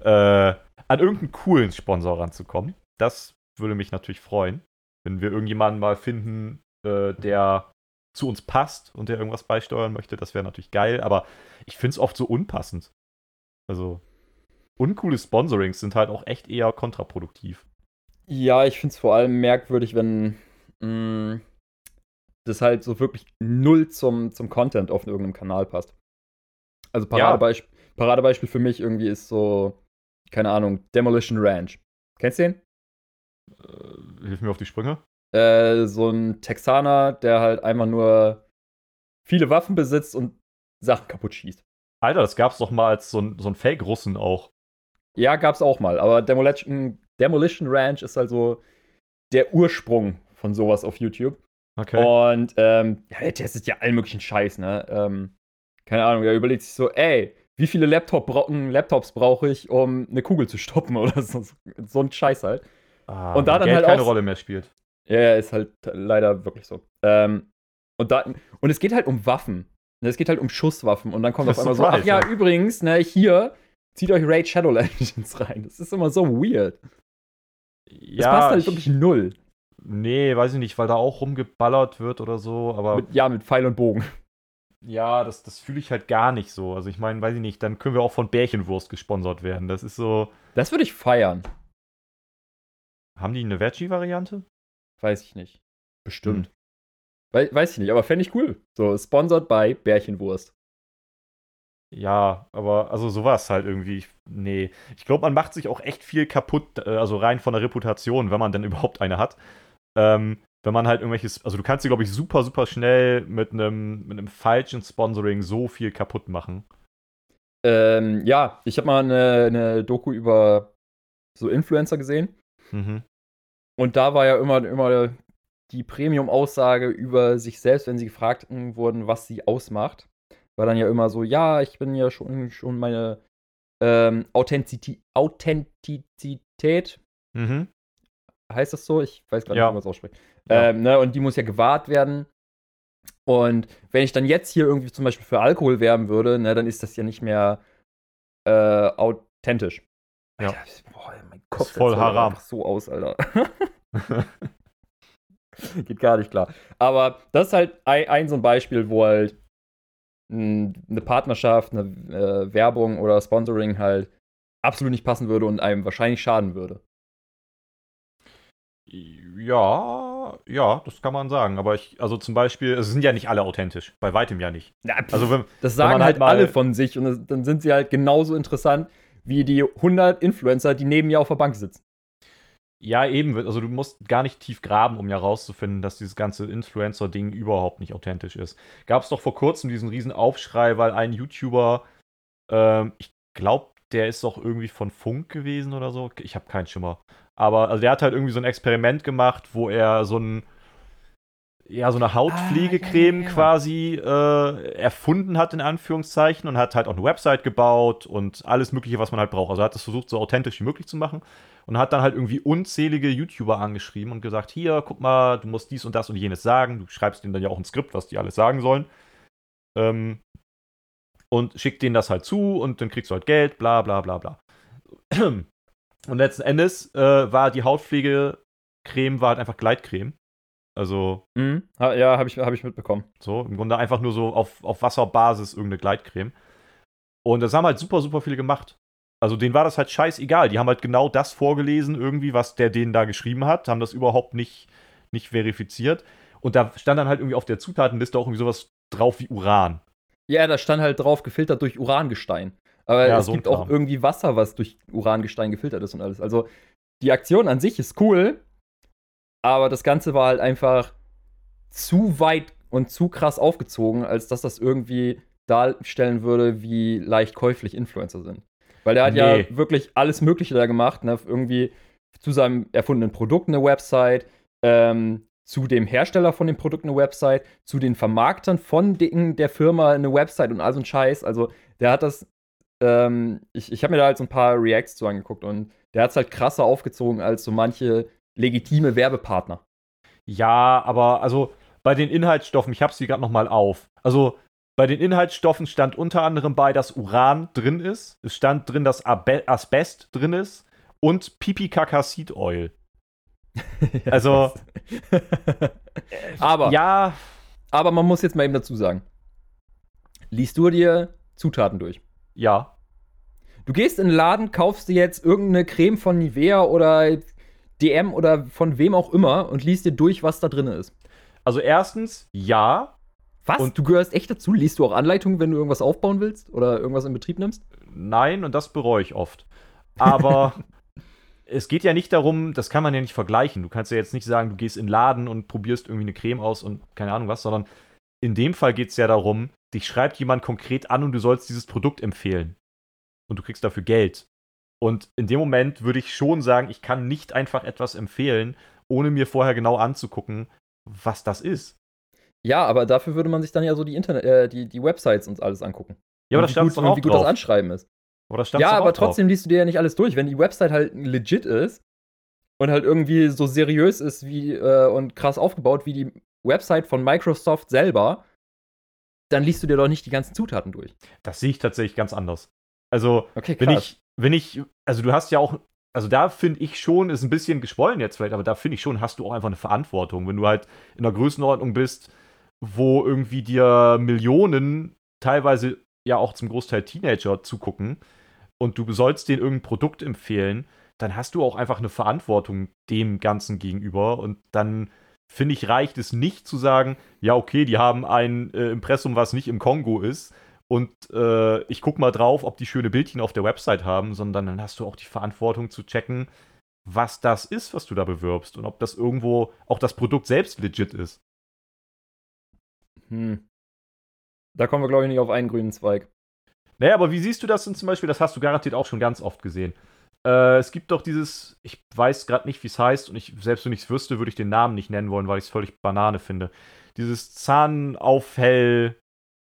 äh, an irgendeinen coolen Sponsor ranzukommen. Das würde mich natürlich freuen, wenn wir irgendjemanden mal finden, äh, der zu uns passt und der irgendwas beisteuern möchte. Das wäre natürlich geil, aber ich finde es oft so unpassend. Also, uncoole Sponsorings sind halt auch echt eher kontraproduktiv. Ja, ich finde es vor allem merkwürdig, wenn mh, das halt so wirklich null zum, zum Content auf irgendeinem Kanal passt. Also Paradebeispiel, Paradebeispiel für mich irgendwie ist so, keine Ahnung, Demolition Ranch. Kennst du den? Äh, hilf mir auf die Sprünge. Äh, so ein Texaner, der halt einfach nur viele Waffen besitzt und Sachen kaputt schießt. Alter, das gab's doch mal als so ein, so ein Fake-Russen auch. Ja, gab's auch mal, aber Demolition, Demolition Ranch ist halt so der Ursprung von sowas auf YouTube. Okay. Und ähm, ja, der testet ja allen möglichen Scheiß, ne? Ähm, keine Ahnung, er überlegt sich so, ey, wie viele Laptop brau Laptops brauche ich, um eine Kugel zu stoppen oder so, so ein Scheiß halt. Ah, und da dann Geld halt keine auch- Rolle mehr spielt. Ja, ja, ist halt leider wirklich so. Ähm, und, da, und es geht halt um Waffen. Ne, Es geht halt um Schusswaffen. Und dann kommt auf einmal so, ach ja, übrigens, ne, hier, zieht euch Raid Shadow Legends rein. Das ist immer so weird. Das Ja, passt halt ich- wirklich null. Nee, weiß ich nicht, weil da auch rumgeballert wird oder so, aber Mit, ja, mit Pfeil und Bogen. ja, das, das fühle ich halt gar nicht so. Also ich meine, weiß ich nicht, dann können wir auch von Bärchenwurst gesponsert werden. Das ist so. Das würde ich feiern. Haben die eine Veggie-Variante? Weiß ich nicht. Bestimmt. Wei- weiß ich nicht, aber fände ich cool. So, sponsored bei Bärchenwurst. Ja, aber also sowas halt irgendwie. ich- Nee. Ich glaube, man macht sich auch echt viel kaputt, äh, also rein von der Reputation, wenn man denn überhaupt eine hat. Ähm, wenn man halt irgendwelches, also du kannst dir, glaube ich, super, super schnell mit einem mit einem falschen Sponsoring so viel kaputt machen. Ähm, ja, ich habe mal eine, eine Doku über so Influencer gesehen. Mhm. Und da war ja immer, immer die Premium-Aussage über sich selbst, wenn sie gefragt wurden, was sie ausmacht. War dann ja immer so, ja, ich bin ja schon, schon meine ähm, Authentizität, Authentizität, Mhm. heißt das so? Ich weiß gar nicht, Ja. wie man es ausspricht. Ja. Ähm, ne, und die muss ja gewahrt werden. Und wenn ich dann jetzt hier irgendwie zum Beispiel für Alkohol werben würde, ne, dann ist das ja nicht mehr äh, authentisch. Ja. Alter, boah, mein Kopf voll setzt heute Haram. so aus, Alter. Geht gar nicht klar. Aber das ist halt ein, ein so ein Beispiel, wo halt mh, eine Partnerschaft, eine äh, Werbung oder Sponsoring halt absolut nicht passen würde und einem wahrscheinlich schaden würde. Ja, ja, das kann man sagen. Aber ich, also zum Beispiel, es sind ja nicht alle authentisch. Bei weitem ja nicht. Ja, pff, Also wenn, das sagen man halt halt alle von sich und das, dann sind sie halt genauso interessant wie die 100 Influencer, die neben mir auf der Bank sitzen. Ja, eben, also du musst gar nicht tief graben, um ja rauszufinden, dass dieses ganze Influencer-Ding überhaupt nicht authentisch ist. Gab es doch vor kurzem diesen riesen Aufschrei, weil ein YouTuber, ähm, ich glaube, der ist doch irgendwie von Funk gewesen oder so. Ich habe keinen Schimmer. Aber also der hat halt irgendwie so ein Experiment gemacht, wo er so ein ja, so eine Hautpflegecreme Ah, ja, ja. quasi äh, erfunden hat, in Anführungszeichen, und hat halt auch eine Website gebaut und alles Mögliche, was man halt braucht. Also hat das versucht, so authentisch wie möglich zu machen und hat dann halt irgendwie unzählige YouTuber angeschrieben und gesagt: Hier, guck mal, du musst dies und das und jenes sagen. Du schreibst denen dann ja auch ein Skript, was die alles sagen sollen. Ähm, und schickt denen das halt zu und dann kriegst du halt Geld, bla bla bla bla. Und letzten Endes äh, war die Hautpflegecreme war halt einfach Gleitcreme. Also Mhm. Ja, habe ich, hab ich mitbekommen. so, im Grunde einfach nur so auf, auf Wasserbasis irgendeine Gleitcreme. Und das haben halt super, super viele gemacht. Also denen war das halt scheißegal. Die haben halt genau das vorgelesen, irgendwie, was der denen da geschrieben hat, haben das überhaupt nicht, nicht verifiziert. Und da stand dann halt irgendwie auf der Zutatenliste auch irgendwie sowas drauf wie Uran. Ja, da stand halt drauf, gefiltert durch Urangestein. Aber Ja, es so gibt auch irgendwie Wasser, was durch Urangestein gefiltert ist und alles. Also die Aktion an sich ist cool, aber das Ganze war halt einfach zu weit und zu krass aufgezogen, als dass das irgendwie darstellen würde, wie leicht käuflich Influencer sind. Weil der hat Nee. ja wirklich alles Mögliche da gemacht, ne? Irgendwie zu seinem erfundenen Produkt eine Website, ähm, zu dem Hersteller von dem Produkt eine Website, zu den Vermarktern von den, der Firma eine Website und all so ein Scheiß. Also der hat das, ähm, ich, ich habe mir da halt so ein paar Reacts zu angeguckt und der hat es halt krasser aufgezogen als so manche legitime Werbepartner. Ja, aber also bei den Inhaltsstoffen, ich habe sie gerade nochmal auf. Also bei den Inhaltsstoffen stand unter anderem bei, dass Uran drin ist. Es stand drin, dass Asbest drin ist und Pipi Kaka Seed Oil. Also- aber, Ja, aber man muss jetzt mal eben dazu sagen, liest du dir Zutaten durch. ja. Du gehst in den Laden, kaufst dir jetzt irgendeine Creme von Nivea oder DM oder von wem auch immer und liest dir durch, was da drin ist. Also erstens, ja. Was? Und- du gehörst echt dazu? Liest du auch Anleitungen, wenn du irgendwas aufbauen willst oder irgendwas in Betrieb nimmst? Nein, und das bereue ich oft. Aber es geht ja nicht darum, das kann man ja nicht vergleichen. Du kannst ja jetzt nicht sagen, du gehst in den Laden und probierst irgendwie eine Creme aus und keine Ahnung was, sondern in dem Fall geht es ja darum, dich schreibt jemand konkret an und du sollst dieses Produkt empfehlen. Und du kriegst dafür Geld. Und in dem Moment würde ich schon sagen, ich kann nicht einfach etwas empfehlen, ohne mir vorher genau anzugucken, was das ist. Ja, aber dafür würde man sich dann ja so die Internet, äh, die, die Websites und alles angucken. Ja, aber das stand doch auch wie gut das drauf. Anschreiben ist. Aber das Ja, aber auch drauf. trotzdem liest du dir ja nicht alles durch. Wenn die Website halt legit ist und halt irgendwie so seriös ist wie äh, und krass aufgebaut wie die Website von Microsoft selber, dann liest du dir doch nicht die ganzen Zutaten durch. Das sehe ich tatsächlich ganz anders. Also, Okay, wenn ich, wenn ich, also du hast ja auch, also da finde ich schon, ist ein bisschen geschwollen jetzt vielleicht, aber da finde ich schon, hast du auch einfach eine Verantwortung. Wenn du halt in einer Größenordnung bist, wo irgendwie dir Millionen, teilweise ja auch zum Großteil Teenager zugucken und du sollst denen irgendein Produkt empfehlen, dann hast du auch einfach eine Verantwortung dem Ganzen gegenüber und dann finde ich, reicht es nicht zu sagen, ja, okay, die haben ein äh, Impressum, was nicht im Kongo ist und äh, ich guck mal drauf, ob die schöne Bildchen auf der Website haben, sondern dann hast du auch die Verantwortung zu checken, was das ist, was du da bewirbst und ob das irgendwo auch das Produkt selbst legit ist. Hm. Da kommen wir, glaube ich, nicht auf einen grünen Zweig. Naja, aber wie siehst du das denn zum Beispiel? Das hast du garantiert auch schon ganz oft gesehen. Äh, es gibt doch dieses, ich weiß gerade nicht, wie es heißt, und ich, selbst wenn ich es wüsste, würde ich den Namen nicht nennen wollen, weil ich es völlig Banane finde. Dieses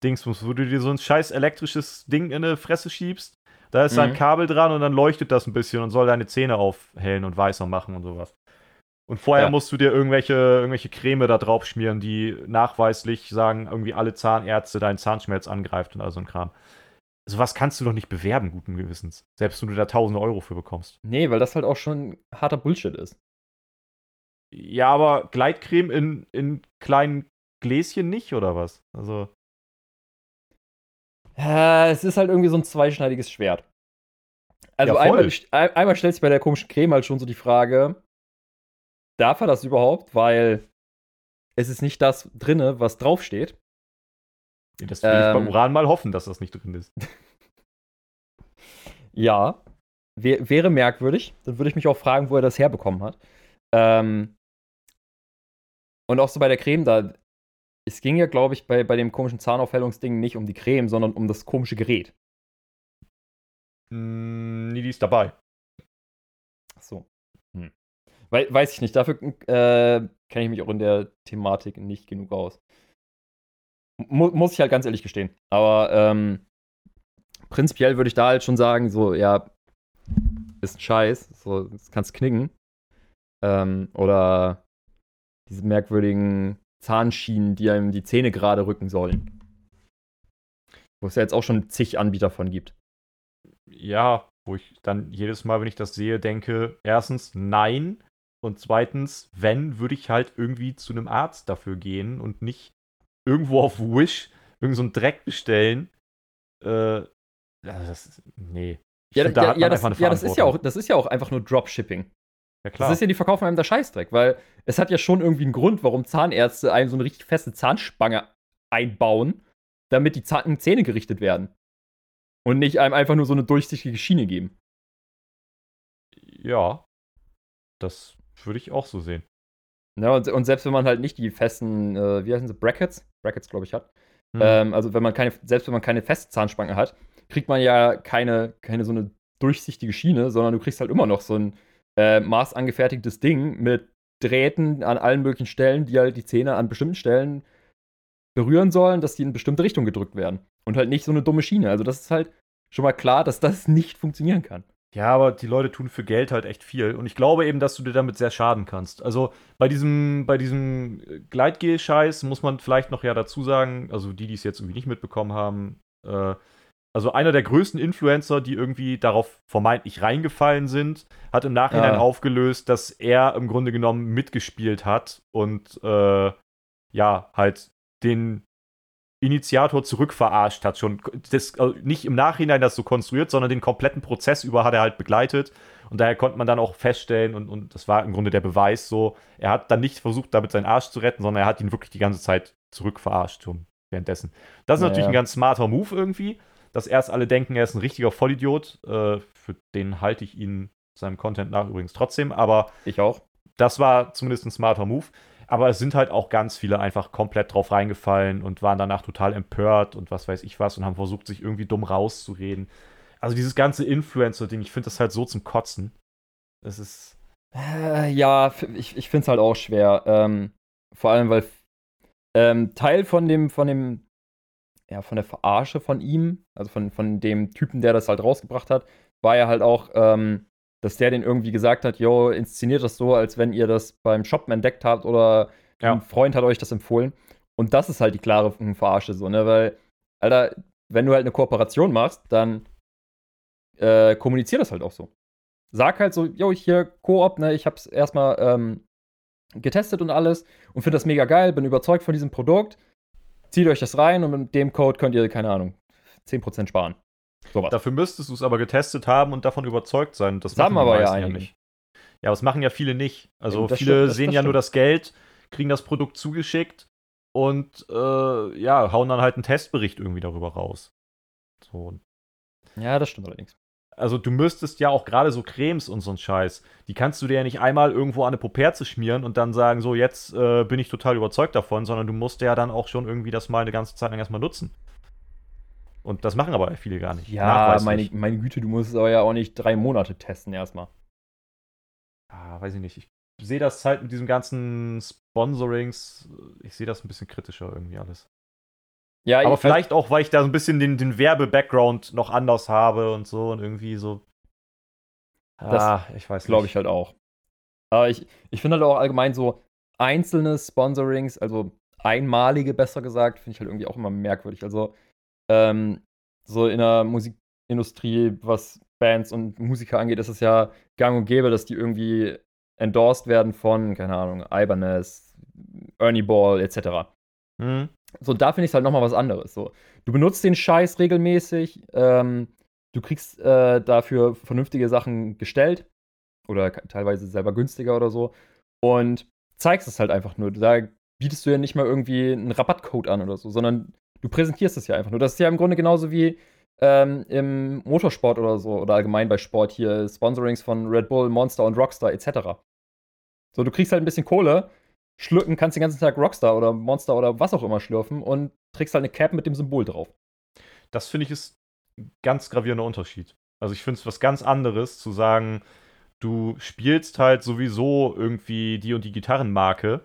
Zahnaufhell-Dingsbums, wo du dir so ein scheiß elektrisches Ding in eine Fresse schiebst. Da ist ein Mhm. Kabel dran und dann leuchtet das ein bisschen und soll deine Zähne aufhellen und weißer machen und sowas. Und vorher Ja. musst du dir irgendwelche, irgendwelche Creme da drauf schmieren, die nachweislich sagen, irgendwie alle Zahnärzte deinen Zahnschmerz angreift und all so ein Kram. Sowas kannst du doch nicht bewerben, guten Gewissens. Selbst wenn du da tausende Euro für bekommst. Nee, weil das halt auch schon harter Bullshit ist. Ja, aber Gleitcreme in, in kleinen Gläschen nicht, oder was? Also, Äh, es ist halt irgendwie so ein zweischneidiges Schwert. Also Ja, einmal, ein- einmal stellt sich bei der komischen Creme halt schon so die Frage, darf er das überhaupt? Weil es ist nicht das drinne, was draufsteht. das will ich Ähm. beim Uran mal hoffen, dass das nicht drin ist. Ja, wär, wäre merkwürdig. Dann würde ich mich auch fragen, wo er das herbekommen hat. Ähm, und auch so bei der Creme da, es ging ja, glaube ich, bei, bei dem komischen Zahnaufhellungsding nicht um die Creme, sondern um das komische Gerät. Mm, nee, die ist dabei. Ach so. Hm. Wei weiß ich nicht. Dafür äh, kenne ich mich auch in der Thematik nicht genug aus. Mu muss ich halt ganz ehrlich gestehen. Aber ähm, prinzipiell würde ich da halt schon sagen, so, ja, ist ein Scheiß. So, das kannst knicken. Ähm, oder diese merkwürdigen Zahnschienen, die einem die Zähne gerade rücken sollen. Wo es ja jetzt auch schon zig Anbieter von gibt. Ja, wo ich dann jedes Mal, wenn ich das sehe, denke, erstens, nein. Und zweitens, wenn, würde ich halt irgendwie zu einem Arzt dafür gehen und nicht irgendwo auf Wish irgend so einen Dreck bestellen. Äh, das nee. Ich Ja, find, ja, hat ja, das, einfach eine ja, das ist ja auch, das ist ja auch einfach nur Dropshipping. Ja, klar. Das ist ja, die verkaufen einem da Scheißdreck, weil es hat ja schon irgendwie einen Grund, warum Zahnärzte einem so eine richtig feste Zahnspange einbauen, damit die Zähne gerichtet werden. Und nicht einem einfach nur so eine durchsichtige Schiene geben. ja. Das würde ich auch so sehen. Ja, und, und selbst wenn man halt nicht die festen, äh, wie heißen sie, Brackets? Brackets, glaube ich, hat. Hm. Ähm, also wenn man keine, selbst wenn man keine feste Zahnspange hat, kriegt man ja keine, keine so eine durchsichtige Schiene, sondern du kriegst halt immer noch so ein äh, maßangefertigtes Ding mit Drähten an allen möglichen Stellen, die halt die Zähne an bestimmten Stellen berühren sollen, dass die in bestimmte Richtung gedrückt werden. Und halt nicht so eine dumme Schiene. Also das ist halt schon mal klar, dass das nicht funktionieren kann. Ja, aber die Leute tun für Geld halt echt viel. Und ich glaube eben, dass du dir damit sehr schaden kannst. Also bei diesem, bei diesem Gleitgel-Scheiß muss man vielleicht noch ja dazu sagen, also die, die es jetzt irgendwie nicht mitbekommen haben, äh, also einer der größten Influencer, die irgendwie darauf vermeintlich reingefallen sind, hat im Nachhinein Ja. aufgelöst, dass er im Grunde genommen mitgespielt hat und äh, ja, halt den Initiator zurückverarscht hat. Schon das, also nicht im Nachhinein das so konstruiert, sondern den kompletten Prozess über hat er halt begleitet. Und daher konnte man dann auch feststellen, und, und das war im Grunde der Beweis so, er hat dann nicht versucht, damit seinen Arsch zu retten, sondern er hat ihn wirklich die ganze Zeit zurückverarscht schon währenddessen. Das ist Ja, natürlich ein ganz smarter Move irgendwie, dass erst alle denken, er ist ein richtiger Vollidiot. Äh, für den halte ich ihn seinem Content nach übrigens trotzdem, aber Ich auch. das war zumindest ein smarter Move. Aber es sind halt auch ganz viele einfach komplett drauf reingefallen und waren danach total empört und was weiß ich was und haben versucht, sich irgendwie dumm rauszureden. Also dieses ganze Influencer-Ding, ich finde das halt so zum Kotzen. Es ist. Äh, ja, ich, ich finde es halt auch schwer. Ähm, vor allem, weil ähm, Teil von dem, von dem, ja, von der Verarsche von ihm, also von, von dem Typen, der das halt rausgebracht hat, war ja halt auch, ähm, dass der den irgendwie gesagt hat, yo, inszeniert das so, als wenn ihr das beim Shoppen entdeckt habt oder Ja. ein Freund hat euch das empfohlen. Und das ist halt die klare Verarsche so, ne? Weil, Alter, wenn du halt eine Kooperation machst, dann äh, kommunizier das halt auch so. Sag halt so, yo, hier Koop, ne, ich hab's erstmal ähm, getestet und alles und finde das mega geil, bin überzeugt von diesem Produkt. Zieht euch das rein und mit dem Code könnt ihr, keine Ahnung, 10% sparen. Sowas. Dafür müsstest du es aber getestet haben und davon überzeugt sein. Das Das haben aber ja einige. nicht. Ja, aber das machen ja viele nicht. Also das viele stimmt, das- sehen das ja nur stimmt. das Geld, kriegen das Produkt zugeschickt und äh, ja, hauen dann halt einen Testbericht irgendwie darüber raus. So, Ja, das stimmt allerdings. Also du müsstest ja auch gerade so Cremes und so ein Scheiß, die kannst du dir ja nicht einmal irgendwo an eine Puperze schmieren und dann sagen, so jetzt äh, bin ich total überzeugt davon, sondern du musst ja dann auch schon irgendwie das mal eine ganze Zeit lang erstmal nutzen. Und das machen aber viele gar nicht. Ja, meine, meine Güte, du musst es aber ja auch nicht drei Monate testen erstmal. Ah, weiß ich nicht. Ich sehe das halt mit diesem ganzen Sponsorings, ich sehe das ein bisschen kritischer irgendwie alles. Ja, Aber ich- vielleicht auch, weil ich da so ein bisschen den, den Werbe-Background noch anders habe und so und irgendwie so. Das Ah, ich weiß glaube ich halt auch. Aber ich, ich finde halt auch allgemein so einzelne Sponsorings, also einmalige besser gesagt, finde ich halt irgendwie auch immer merkwürdig. Also ähm, so in der Musikindustrie, was Bands und Musiker angeht, ist es ja gang und gäbe, dass die irgendwie endorsed werden von, keine Ahnung, Ibanez, Ernie Ball etc. Mhm. So, da finde ich es halt nochmal was anderes. So, du benutzt den Scheiß regelmäßig, ähm, du kriegst äh, dafür vernünftige Sachen gestellt oder teilweise selber günstiger oder so und zeigst es halt einfach nur. Da bietest du ja nicht mal irgendwie einen Rabattcode an oder so, sondern du präsentierst es ja einfach nur. Das ist ja im Grunde genauso wie ähm, im Motorsport oder so oder allgemein bei Sport hier Sponsorings von Red Bull, Monster und Rockstar etc. So, du kriegst halt ein bisschen Kohle, schlürfen, kannst den ganzen Tag Rockstar oder Monster oder was auch immer schlürfen und trägst halt eine Cap mit dem Symbol drauf. Das finde ich ist ein ganz gravierender Unterschied. Also ich finde es was ganz anderes zu sagen, du spielst halt sowieso irgendwie die und die Gitarrenmarke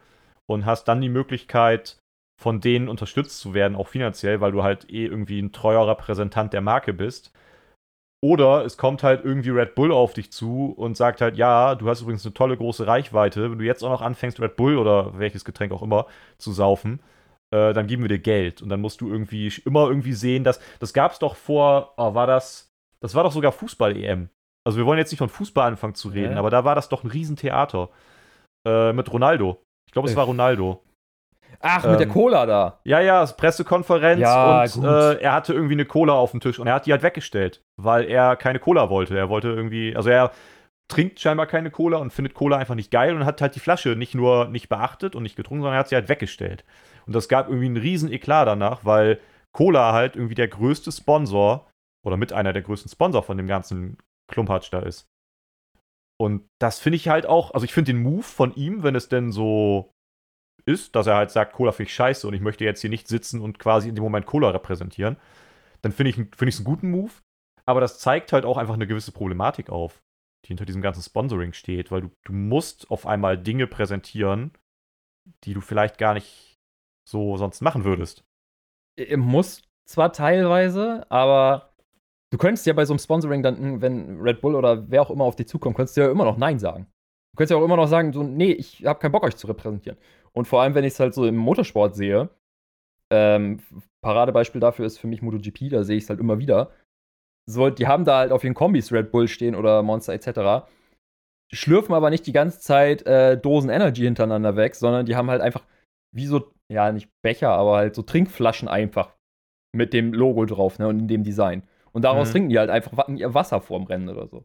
und hast dann die Möglichkeit, von denen unterstützt zu werden, auch finanziell, weil du halt eh irgendwie ein treuer Repräsentant der Marke bist. Oder es kommt halt irgendwie Red Bull auf dich zu und sagt halt, ja, du hast übrigens eine tolle große Reichweite. Wenn du jetzt auch noch anfängst, Red Bull oder welches Getränk auch immer zu saufen, äh, dann geben wir dir Geld. Und dann musst du irgendwie immer irgendwie sehen, dass. Das gab es doch vor, oh, war das. Das war doch sogar Fußball-EM. Also wir wollen jetzt nicht von Fußball anfangen zu reden, ja. aber da war das doch ein Riesentheater. Äh, mit Ronaldo. Ich glaube, es war Ronaldo. Ach, mit der ähm, Cola da. Ja, ja, Pressekonferenz ja, und äh, er hatte irgendwie eine Cola auf dem Tisch und er hat die halt weggestellt, weil er keine Cola wollte. Er wollte irgendwie, also er trinkt scheinbar keine Cola und findet Cola einfach nicht geil und hat halt die Flasche nicht nur nicht beachtet und nicht getrunken, sondern er hat sie halt weggestellt. Und das gab irgendwie einen riesen Eklat danach, weil Cola halt irgendwie der größte Sponsor oder mit einer der größten Sponsor von dem ganzen Klumpatsch da ist. Und das finde ich halt auch, also ich finde den Move von ihm, wenn es denn so ist, dass er halt sagt, Cola finde ich scheiße und ich möchte jetzt hier nicht sitzen und quasi in dem Moment Cola repräsentieren, dann finde ich es find einen guten Move. Aber das zeigt halt auch einfach eine gewisse Problematik auf, die hinter diesem ganzen Sponsoring steht, weil du, du musst auf einmal Dinge präsentieren, die du vielleicht gar nicht so sonst machen würdest. Muss zwar teilweise, aber du könntest ja bei so einem Sponsoring dann, wenn Red Bull oder wer auch immer auf dich zukommt, könntest du ja immer noch Nein sagen. Du könntest ja auch immer noch sagen, so, nee, ich habe keinen Bock, euch zu repräsentieren. Und vor allem, wenn ich es halt so im Motorsport sehe, ähm, Paradebeispiel dafür ist für mich MotoGP, da sehe ich es halt immer wieder. So, die haben da halt auf ihren Kombis Red Bull stehen oder Monster etc. Schlürfen aber nicht die ganze Zeit äh, Dosen Energy hintereinander weg, sondern die haben halt einfach wie so, ja, nicht Becher, aber halt so Trinkflaschen einfach mit dem Logo drauf, ne, und in dem Design. Und daraus mhm. trinken die halt einfach ihr Wasser vorm Rennen oder so.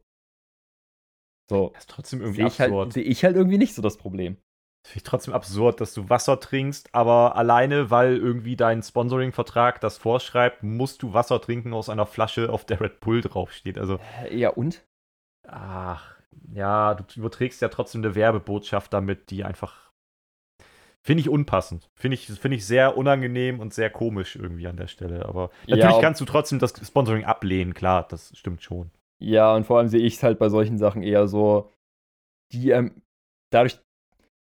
So. Das ist trotzdem irgendwie sehe ich, halt, seh ich halt irgendwie nicht so das Problem. Finde ich trotzdem absurd, dass du Wasser trinkst, aber alleine, weil irgendwie dein Sponsoring-Vertrag das vorschreibt, musst du Wasser trinken aus einer Flasche, auf der Red Bull draufsteht. Also. Ja, und? Ach, ja, du überträgst ja trotzdem eine Werbebotschaft damit, die einfach. Finde ich unpassend. Finde ich, find ich sehr unangenehm und sehr komisch irgendwie an der Stelle. Aber natürlich ja, kannst du trotzdem das Sponsoring ablehnen, klar, das stimmt schon. Ja, und vor allem sehe ich es halt bei solchen Sachen eher so, die ähm, dadurch,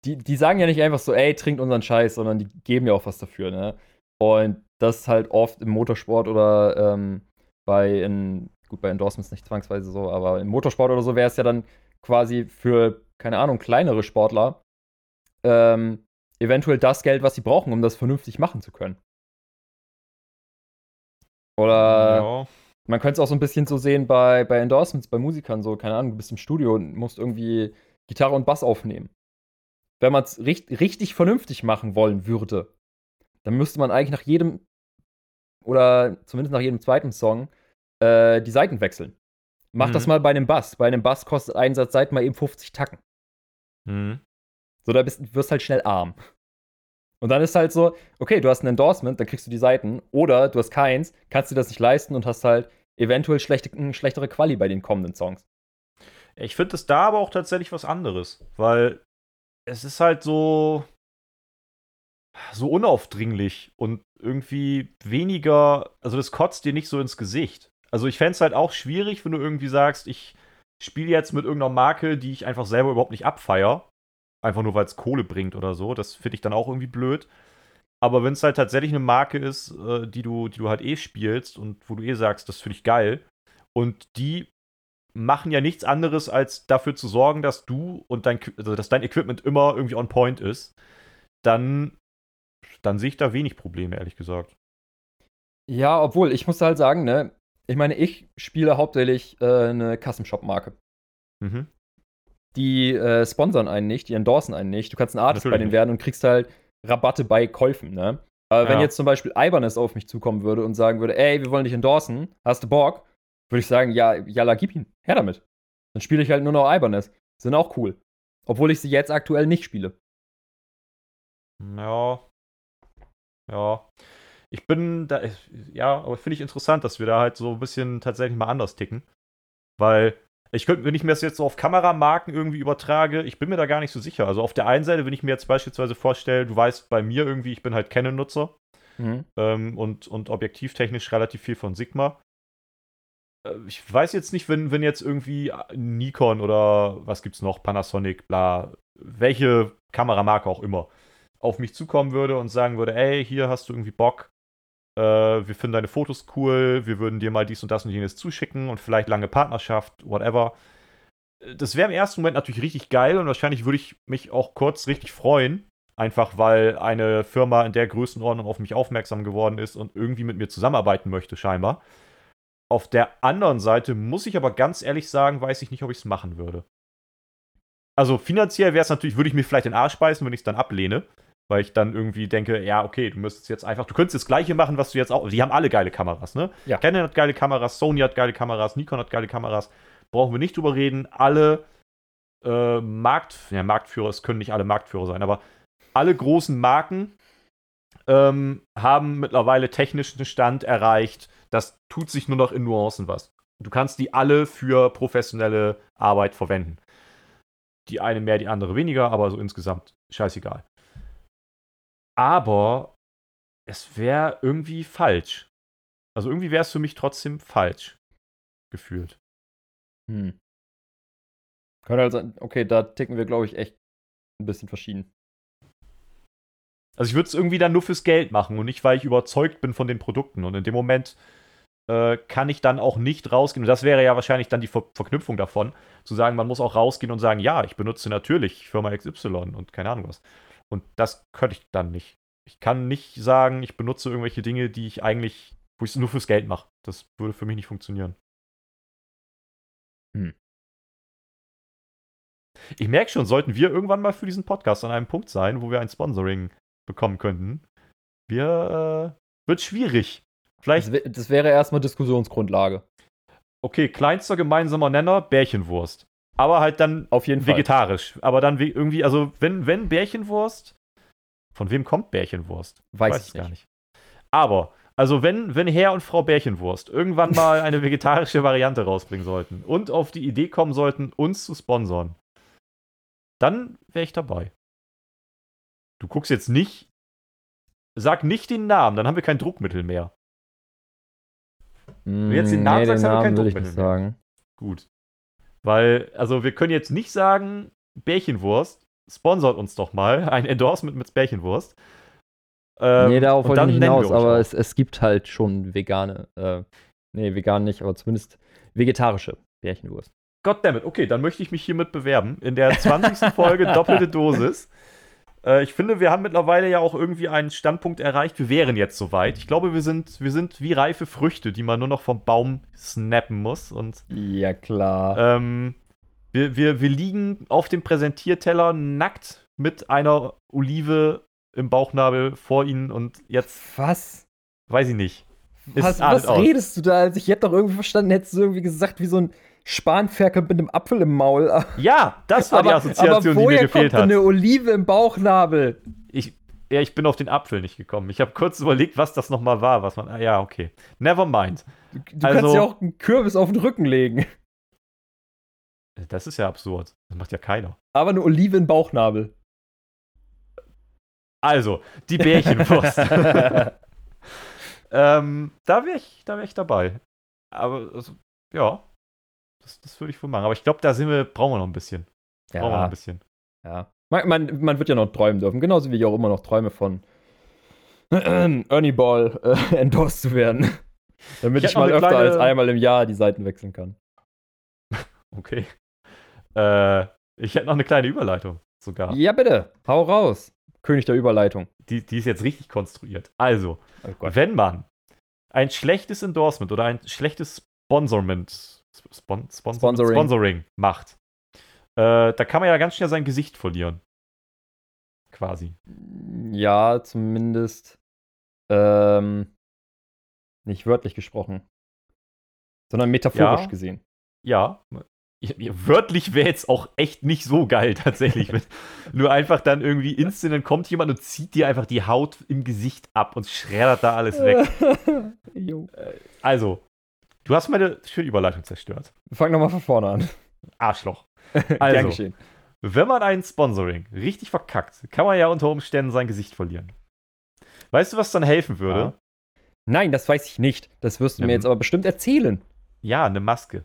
die, die sagen ja nicht einfach so, ey, trinkt unseren Scheiß, sondern die geben ja auch was dafür, ne? Und das ist halt oft im Motorsport oder ähm, bei, in, gut, bei Endorsements nicht zwangsweise so, aber im Motorsport oder so wäre es ja dann quasi für, keine Ahnung, kleinere Sportler ähm, eventuell das Geld, was sie brauchen, um das vernünftig machen zu können. Oder ja. Man könnte es auch so ein bisschen so sehen bei, bei Endorsements, bei Musikern, so, keine Ahnung, du bist im Studio und musst irgendwie Gitarre und Bass aufnehmen. Wenn man es richtig, richtig vernünftig machen wollen würde, dann müsste man eigentlich nach jedem oder zumindest nach jedem zweiten Song äh, die Seiten wechseln. Mach mhm. das mal bei einem Bass. Bei einem Bass kostet ein Satz Seiten mal eben 50 Tacken. Mhm. So, da bist, wirst halt schnell arm. Und dann ist halt so, okay, du hast ein Endorsement, dann kriegst du die Seiten. Oder du hast keins, kannst dir das nicht leisten und hast halt eventuell schlechte, schlechtere Quali bei den kommenden Songs. Ich finde es da aber auch tatsächlich was anderes, weil es ist halt so so unaufdringlich und irgendwie weniger, also das kotzt dir nicht so ins Gesicht. Also ich fände es halt auch schwierig, wenn du irgendwie sagst, ich spiele jetzt mit irgendeiner Marke, die ich einfach selber überhaupt nicht abfeier. Einfach nur, weil es Kohle bringt oder so. Das finde ich dann auch irgendwie blöd. Aber wenn es halt tatsächlich eine Marke ist, äh, die, du, die du halt eh spielst und wo du eh sagst, das finde ich geil, und die machen ja nichts anderes, als dafür zu sorgen, dass du und dein, also dass dein Equipment immer irgendwie on point ist, dann, dann sehe ich da wenig Probleme, ehrlich gesagt. Ja, obwohl, ich muss halt sagen, ne, ich meine, ich spiele hauptsächlich äh, eine Custom Shop Marke. Mhm. Die äh, sponsern einen nicht, die endorsen einen nicht. Du kannst ein Artist Natürlich bei denen nicht. werden und kriegst halt Rabatte bei Käufen, ne? Aber wenn Ja. jetzt zum Beispiel Ibanez auf mich zukommen würde und sagen würde, ey, wir wollen dich endorsen, hast du Bock? Würde ich sagen, ja, jalla, gib ihn, her damit. Dann spiele ich halt nur noch Ibanez. Sind auch cool. Obwohl ich sie jetzt aktuell nicht spiele. Ja. Ja. Ich bin da, ja, aber finde ich interessant, dass wir da halt so ein bisschen tatsächlich mal anders ticken. Weil ich könnte, wenn ich mir das jetzt so auf Kameramarken irgendwie übertrage, ich bin mir da gar nicht so sicher. Also auf der einen Seite, wenn ich mir jetzt beispielsweise vorstelle, du weißt bei mir irgendwie, ich bin halt Canon-Nutzer Mhm. ähm, und, und objektivtechnisch relativ viel von Sigma. Äh, Ich weiß jetzt nicht, wenn, wenn jetzt irgendwie Nikon oder was gibt's noch, Panasonic, bla, welche Kameramarke auch immer, auf mich zukommen würde und sagen würde, ey, hier hast du irgendwie Bock, äh, wir finden deine Fotos cool, wir würden dir mal dies und das und jenes zuschicken und vielleicht lange Partnerschaft, whatever. Äh, Das wäre im ersten Moment natürlich richtig geil und wahrscheinlich würde ich mich auch kurz richtig freuen, einfach weil eine Firma in der Größenordnung auf mich aufmerksam geworden ist und irgendwie mit mir zusammenarbeiten möchte, scheinbar. Auf der anderen Seite muss ich aber ganz ehrlich sagen, weiß ich nicht, ob ich es machen würde. Also finanziell wäre es natürlich, würde ich mir vielleicht den Arsch beißen, wenn ich es dann ablehne. Weil ich dann irgendwie denke, ja, okay, du müsstest jetzt einfach, du könntest das Gleiche machen, was du jetzt auch. Die haben alle geile Kameras, ne? Ja. Canon hat geile Kameras, Sony hat geile Kameras, Nikon hat geile Kameras. Brauchen wir nicht drüber reden. Alle äh, Markt, ja, Marktführer, es können nicht alle Marktführer sein, aber alle großen Marken ähm, haben mittlerweile technischen Stand erreicht. Das tut sich nur noch in Nuancen was. Du kannst die alle für professionelle Arbeit verwenden. Die eine mehr, die andere weniger, aber so insgesamt scheißegal. Aber es wäre irgendwie falsch. Also irgendwie wäre es für mich trotzdem falsch gefühlt. Hm. Könnte sein, okay, da ticken wir, glaube ich, echt ein bisschen verschieden. Also ich würde es irgendwie dann nur fürs Geld machen und nicht, weil ich überzeugt bin von den Produkten. Und in dem Moment äh, kann ich dann auch nicht rausgehen. Und das wäre ja wahrscheinlich dann die Ver Verknüpfung davon, zu sagen, man muss auch rausgehen und sagen, ja, ich benutze natürlich Firma XY und keine Ahnung was. Und das könnte ich dann nicht. Ich kann nicht sagen, ich benutze irgendwelche Dinge, die ich eigentlich, wo ich es nur fürs Geld mache. Das würde für mich nicht funktionieren. Hm. Ich merke schon, sollten wir irgendwann mal für diesen Podcast an einem Punkt sein, wo wir ein Sponsoring bekommen könnten, wir äh, wird schwierig. Vielleicht, Das, das wäre erstmal Diskussionsgrundlage. okay, kleinster gemeinsamer Nenner, Bärchenwurst. Aber halt dann Auf jeden Fall. vegetarisch. Aber dann irgendwie, also wenn, wenn Bärchenwurst, von wem kommt Bärchenwurst? Weiß es ich nicht. gar nicht. Aber, also wenn, wenn Herr und Frau Bärchenwurst irgendwann mal eine vegetarische Variante rausbringen sollten und auf die Idee kommen sollten, uns zu sponsern, dann wäre ich dabei. Du guckst jetzt nicht, sag nicht den Namen, dann haben wir kein Druckmittel mehr. Wenn du jetzt den Namen sagst, haben wir kein will ich nicht mehr. sagen. Gut. Weil, also wir können jetzt nicht sagen, Bärchenwurst, sponsert uns doch mal ein Endorsement mit Bärchenwurst. Ähm, nee, darauf wollte ich nicht hinaus, aber es, es gibt halt schon vegane, äh, nee, vegan nicht, aber zumindest vegetarische Bärchenwurst. Goddammit, okay, dann möchte ich mich hiermit bewerben. In der 20. Folge doppelte Dosis. Äh, ich finde, wir haben mittlerweile ja auch irgendwie einen Standpunkt erreicht. Wir wären jetzt soweit. Ich glaube, wir sind, wir sind wie reife Früchte, die man nur noch vom Baum snappen muss. Und Ja, klar. ähm, wir, wir, wir liegen auf dem Präsentierteller nackt mit einer Olive im Bauchnabel vor ihnen und jetzt was? weiß ich nicht. Was, was redest du da? Also ich hätte doch irgendwie verstanden, hättest du irgendwie gesagt, wie so ein Spanferkel mit einem Apfel im Maul. Ja, das war die Assoziation, aber die mir gefehlt hat. eine Olive im Bauchnabel? Ich, ja, ich bin auf den Apfel nicht gekommen. Ich habe kurz überlegt, was das nochmal war. Was man, ah, ja, okay. Never mind. Du, du Also- kannst ja auch einen Kürbis auf den Rücken legen. Das ist ja absurd. Das macht ja keiner. Aber eine Olive im Bauchnabel. Also, die Bärchenwurst. ähm, da wäre ich, da wär ich dabei. Aber, also, ja. Das, das würde ich wohl machen. Aber ich glaube, da sind wir, brauchen wir noch ein bisschen. Brauchen wir noch Ja, ein bisschen. ja. Man, man, man wird ja noch träumen dürfen. Genauso wie ich auch immer noch träume von Ernie Ball äh, endorsed zu werden. Damit Ich ich, mal öfter kleine- als einmal im Jahr die Seiten wechseln kann. okay. Äh, ich hätte noch eine kleine Überleitung sogar. Ja, bitte. Hau raus. König der Überleitung. Die, die ist jetzt richtig konstruiert. Also, Oh wenn man ein schlechtes Endorsement oder ein schlechtes Sponsorment, Spon Sponsor Sponsoring. Sponsoring macht, äh, da kann man ja ganz schnell sein Gesicht verlieren. Quasi. Ja, zumindest ähm, nicht wörtlich gesprochen, sondern metaphorisch Ja. gesehen. Ja. Wörtlich wäre jetzt auch echt nicht so geil, tatsächlich. nur einfach dann irgendwie instant, dann kommt jemand und zieht dir einfach die Haut im Gesicht ab und schreddert da alles weg. jo. Also, du hast meine schöne Überleitung zerstört. Fang nochmal von vorne an. Arschloch. Also, wenn man ein Sponsoring richtig verkackt, kann man ja unter Umständen sein Gesicht verlieren. Weißt du, was dann helfen würde? Nein, das weiß ich nicht. Das wirst du Ja, mir jetzt aber bestimmt erzählen. Ja, eine Maske.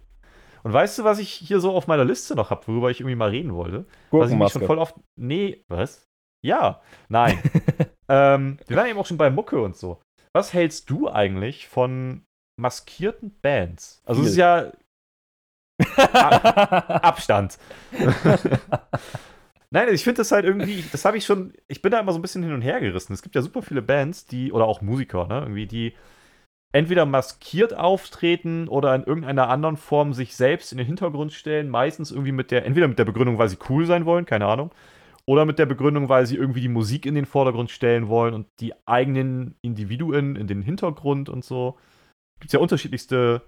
Und weißt du, was ich hier so auf meiner Liste noch habe, worüber ich irgendwie mal reden wollte? Was ich mich schon voll oft. Nee, was? Ja, nein. ähm, wir waren eben auch schon bei Mucke und so. Was hältst du eigentlich von maskierten Bands? Also, es ist ja Abstand. Nein, ich finde das halt irgendwie, das habe ich schon, ich bin da immer so ein bisschen hin und her gerissen. Es gibt ja super viele Bands, die, oder auch Musiker, ne, irgendwie, die entweder maskiert auftreten oder in irgendeiner anderen Form sich selbst in den Hintergrund stellen, meistens irgendwie mit der, entweder mit der Begründung, weil sie cool sein wollen, keine Ahnung, oder mit der Begründung, weil sie irgendwie die Musik in den Vordergrund stellen wollen und die eigenen Individuen in den Hintergrund und so. Gibt es ja unterschiedlichste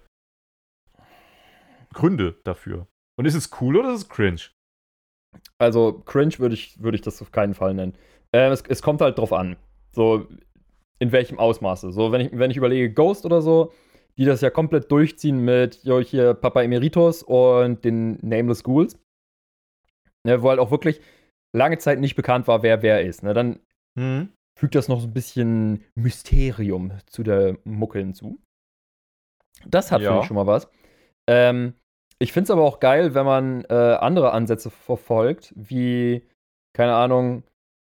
Gründe dafür. Und ist es cool oder ist es cringe? Also, cringe würde ich, würde ich das auf keinen Fall nennen. Ähm, es, es kommt halt drauf an. So, in welchem Ausmaße. So, wenn ich, wenn ich überlege, Ghost oder so, die das ja komplett durchziehen mit, jo, hier Papa Emeritus und den Nameless Ghouls. Ne, wo halt auch wirklich lange Zeit nicht bekannt war, wer wer ist. Ne, dann Hm. fügt das noch so ein bisschen Mysterium zu der Mucke hinzu. Das hat, Ja. finde ich, schon mal was. Ähm, ich finde es aber auch geil, wenn man äh, andere Ansätze verfolgt, wie, keine Ahnung,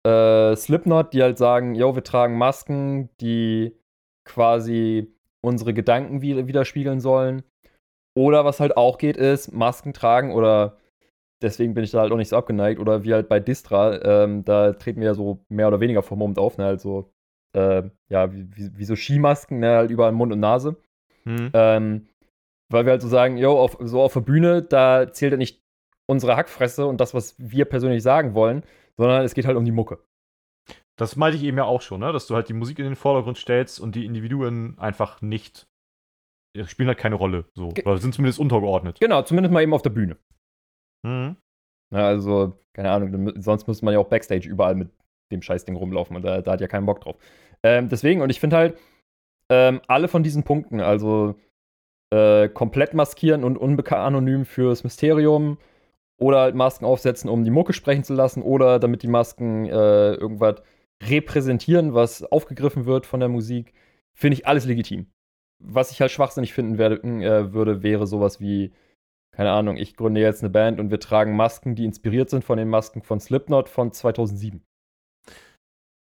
äh, Slipknot, die halt sagen, yo, wir tragen Masken, die quasi unsere Gedanken wi- widerspiegeln sollen. Oder was halt auch geht, ist Masken tragen oder deswegen bin ich da halt auch nicht so abgeneigt. Oder wie halt bei Distra, ähm, da treten wir ja so mehr oder weniger vom Mund auf, ne, halt so, äh, ja, wie, wie, wie so Skimasken, ne, halt überall Mund und Nase. Hm. Ähm, weil wir halt so sagen, yo, auf, so auf der Bühne, da zählt ja nicht unsere Hackfresse und das, was wir persönlich sagen wollen, sondern es geht halt um die Mucke. Das meinte ich eben ja auch schon, ne? dass du halt die Musik in den Vordergrund stellst und die Individuen einfach nicht. Die spielen halt keine Rolle. So. Ge- Oder sind zumindest untergeordnet. Genau, zumindest mal eben auf der Bühne. Mhm. Ja, also, keine Ahnung, sonst müsste man ja auch Backstage überall mit dem Scheißding rumlaufen und da, da hat ja keinen Bock drauf. Ähm, deswegen, und ich finde halt, ähm, alle von diesen Punkten, also äh, komplett maskieren und unbekannt anonym fürs Mysterium oder halt Masken aufsetzen, um die Mucke sprechen zu lassen oder damit die Masken äh, irgendwas repräsentieren, was aufgegriffen wird von der Musik, finde ich alles legitim. Was ich halt schwachsinnig finden werde, äh, würde, wäre sowas wie, keine Ahnung, ich gründe jetzt eine Band und wir tragen Masken, die inspiriert sind von den Masken von Slipknot von 2007.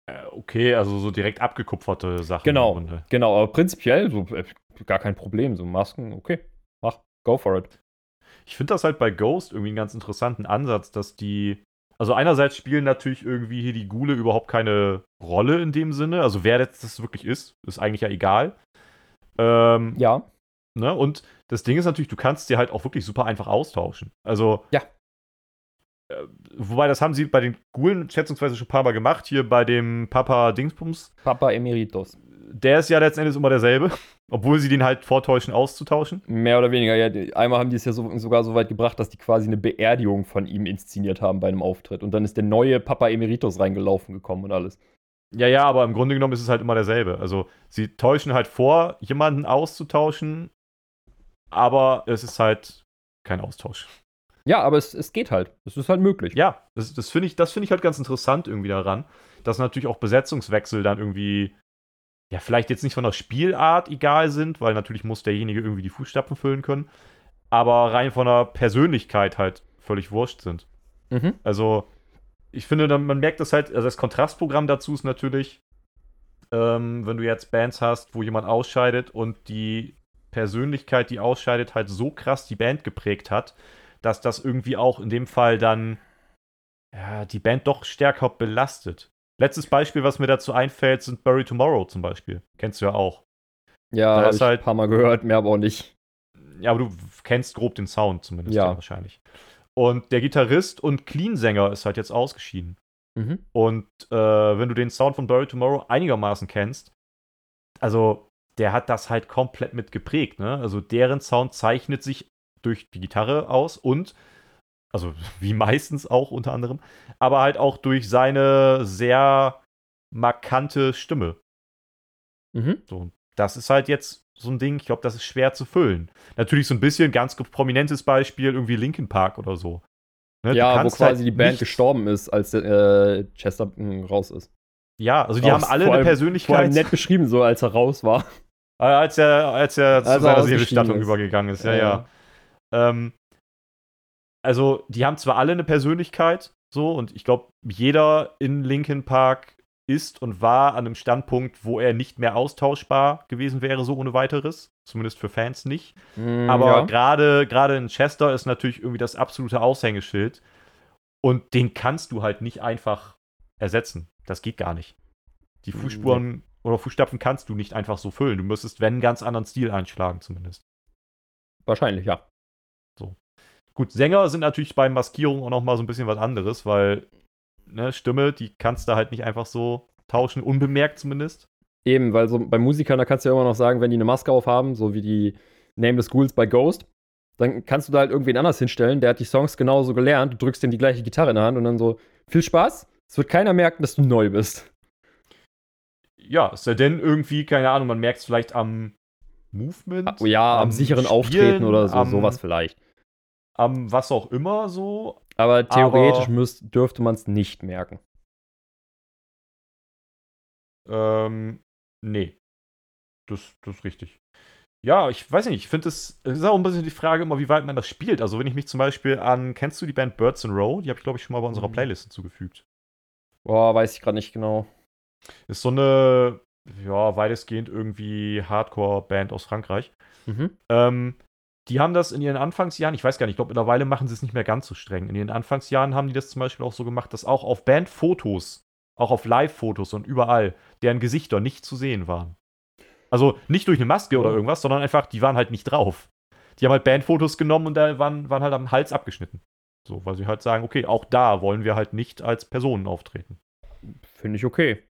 Äh, okay, also so direkt abgekupferte Sachen. Genau. Genau, aber prinzipiell so, äh, gar kein Problem. So Masken, okay, mach, go for it. Ich finde das halt bei Ghost irgendwie einen ganz interessanten Ansatz, dass die. Also einerseits spielen natürlich irgendwie hier die Ghule überhaupt keine Rolle in dem Sinne. Also wer jetzt das wirklich ist, ist eigentlich ja egal. Ähm, Ja, Ne? Und das Ding ist natürlich, du kannst dir halt auch wirklich super einfach austauschen. Also. Ja. Wobei, das haben sie bei den Gulen schätzungsweise schon ein paar Mal gemacht. Hier bei dem Papa Dingsbums. Papa Emeritus. Der ist ja letzten Endes immer derselbe. Obwohl sie den halt vortäuschen, auszutauschen. Mehr oder weniger, ja. Einmal haben die es ja so, sogar so weit gebracht, dass die quasi eine Beerdigung von ihm inszeniert haben bei einem Auftritt. Und dann ist der neue Papa Emeritus reingelaufen gekommen und alles. Ja, ja, aber im Grunde genommen ist es halt immer derselbe. Also, sie täuschen halt vor, jemanden auszutauschen. Aber es ist halt kein Austausch. Ja, aber es, es geht halt. Es ist halt möglich. Ja, das, das finde ich, das finde ich halt ganz interessant irgendwie daran, dass natürlich auch Besetzungswechsel dann irgendwie, ja, vielleicht jetzt nicht von der Spielart egal sind, weil natürlich muss derjenige irgendwie die Fußstapfen füllen können, aber rein von der Persönlichkeit halt völlig wurscht sind. Mhm. Also, ich finde, dann, man merkt das halt, also das Kontrastprogramm dazu ist natürlich, ähm, wenn du jetzt Bands hast, wo jemand ausscheidet und die Persönlichkeit, die ausscheidet, halt so krass die Band geprägt hat, dass das irgendwie auch in dem Fall dann ja, die Band doch stärker belastet. Letztes Beispiel, was mir dazu einfällt, sind Bury Tomorrow zum Beispiel. Kennst du ja auch. Ja, Da hab ist ich halt- ein paar Mal gehört, mehr aber auch nicht. Ja, aber du kennst grob den Sound zumindest Ja. ja. wahrscheinlich. Und der Gitarrist und Clean-Sänger ist halt jetzt ausgeschieden. Mhm. Und äh, wenn du den Sound von Bury Tomorrow einigermaßen kennst, also der hat das halt komplett mit geprägt. Ne? Also deren Sound zeichnet sich durch die Gitarre aus und, also wie meistens auch unter anderem, aber halt auch durch seine sehr markante Stimme. Mhm. So, das ist halt jetzt so ein Ding, ich glaube, das ist schwer zu füllen. Natürlich so ein bisschen ganz prominentes Beispiel, irgendwie Linkin Park oder so. Ne, Ja, wo quasi halt die Band gestorben ist, als äh, Chester mh, raus ist. Ja, also die Auch haben alle eine Persönlichkeit. Vor allem nett beschrieben, so als er raus war. Äh, als er, als er zu Als er seiner ist. übergegangen ist, ja, Ja, ja. Ähm, also, die haben zwar alle eine Persönlichkeit, so, und ich glaube, jeder in Linkin Park ist und war an einem Standpunkt, wo er nicht mehr austauschbar gewesen wäre, so ohne weiteres. Zumindest für Fans nicht. Mm, Aber ja. gerade gerade in Chester ist natürlich irgendwie das absolute Aushängeschild. Und den kannst du halt nicht einfach ersetzen. Das geht gar nicht. Die Nee. Fußspuren oder Fußstapfen kannst du nicht einfach so füllen. Du müsstest, wenn, einen ganz anderen Stil einschlagen, zumindest. wahrscheinlich, ja. Gut, Sänger sind natürlich bei Maskierung auch nochmal so ein bisschen was anderes, weil ne, Stimme, die kannst du halt nicht einfach so tauschen, unbemerkt zumindest. Eben, weil so bei Musikern, da kannst du ja immer noch sagen, wenn die eine Maske aufhaben, so wie die Nameless Ghouls bei Ghost, dann kannst du da halt irgendwen anders hinstellen, der hat die Songs genauso gelernt, du drückst dem die gleiche Gitarre in der Hand und dann so, viel Spaß, es wird keiner merken, dass du neu bist. Ja, es sei denn irgendwie, keine Ahnung, man merkt es vielleicht am Movement. Oh ja, am, am sicheren Spielen, Auftreten oder so, am- sowas vielleicht. Am was auch immer so. Aber theoretisch aber- müsst, dürfte man es nicht merken. Ähm, nee. Das, das ist richtig. Ja, ich weiß nicht, ich finde es, ist auch ein bisschen die Frage immer, wie weit man das spielt. Also wenn ich mich zum Beispiel an, kennst du die Band Birds in Row? Die habe ich, glaube ich, schon mal bei unserer Mhm. Playlist hinzugefügt. Boah, weiß ich gerade nicht genau. Ist so eine, ja, weitestgehend irgendwie Hardcore-Band aus Frankreich. Mhm. Ähm, die haben das in ihren Anfangsjahren, ich weiß gar nicht, ich glaube, mittlerweile machen sie es nicht mehr ganz so streng. In ihren Anfangsjahren haben die das zum Beispiel auch so gemacht, dass auch auf Bandfotos, auch auf Live-Fotos und überall, deren Gesichter nicht zu sehen waren. Also nicht durch eine Maske oder irgendwas, sondern einfach, die waren halt nicht drauf. Die haben halt Bandfotos genommen und da waren, waren halt am Hals abgeschnitten. So, weil sie halt sagen, okay, auch da wollen wir halt nicht als Personen auftreten. Finde ich okay.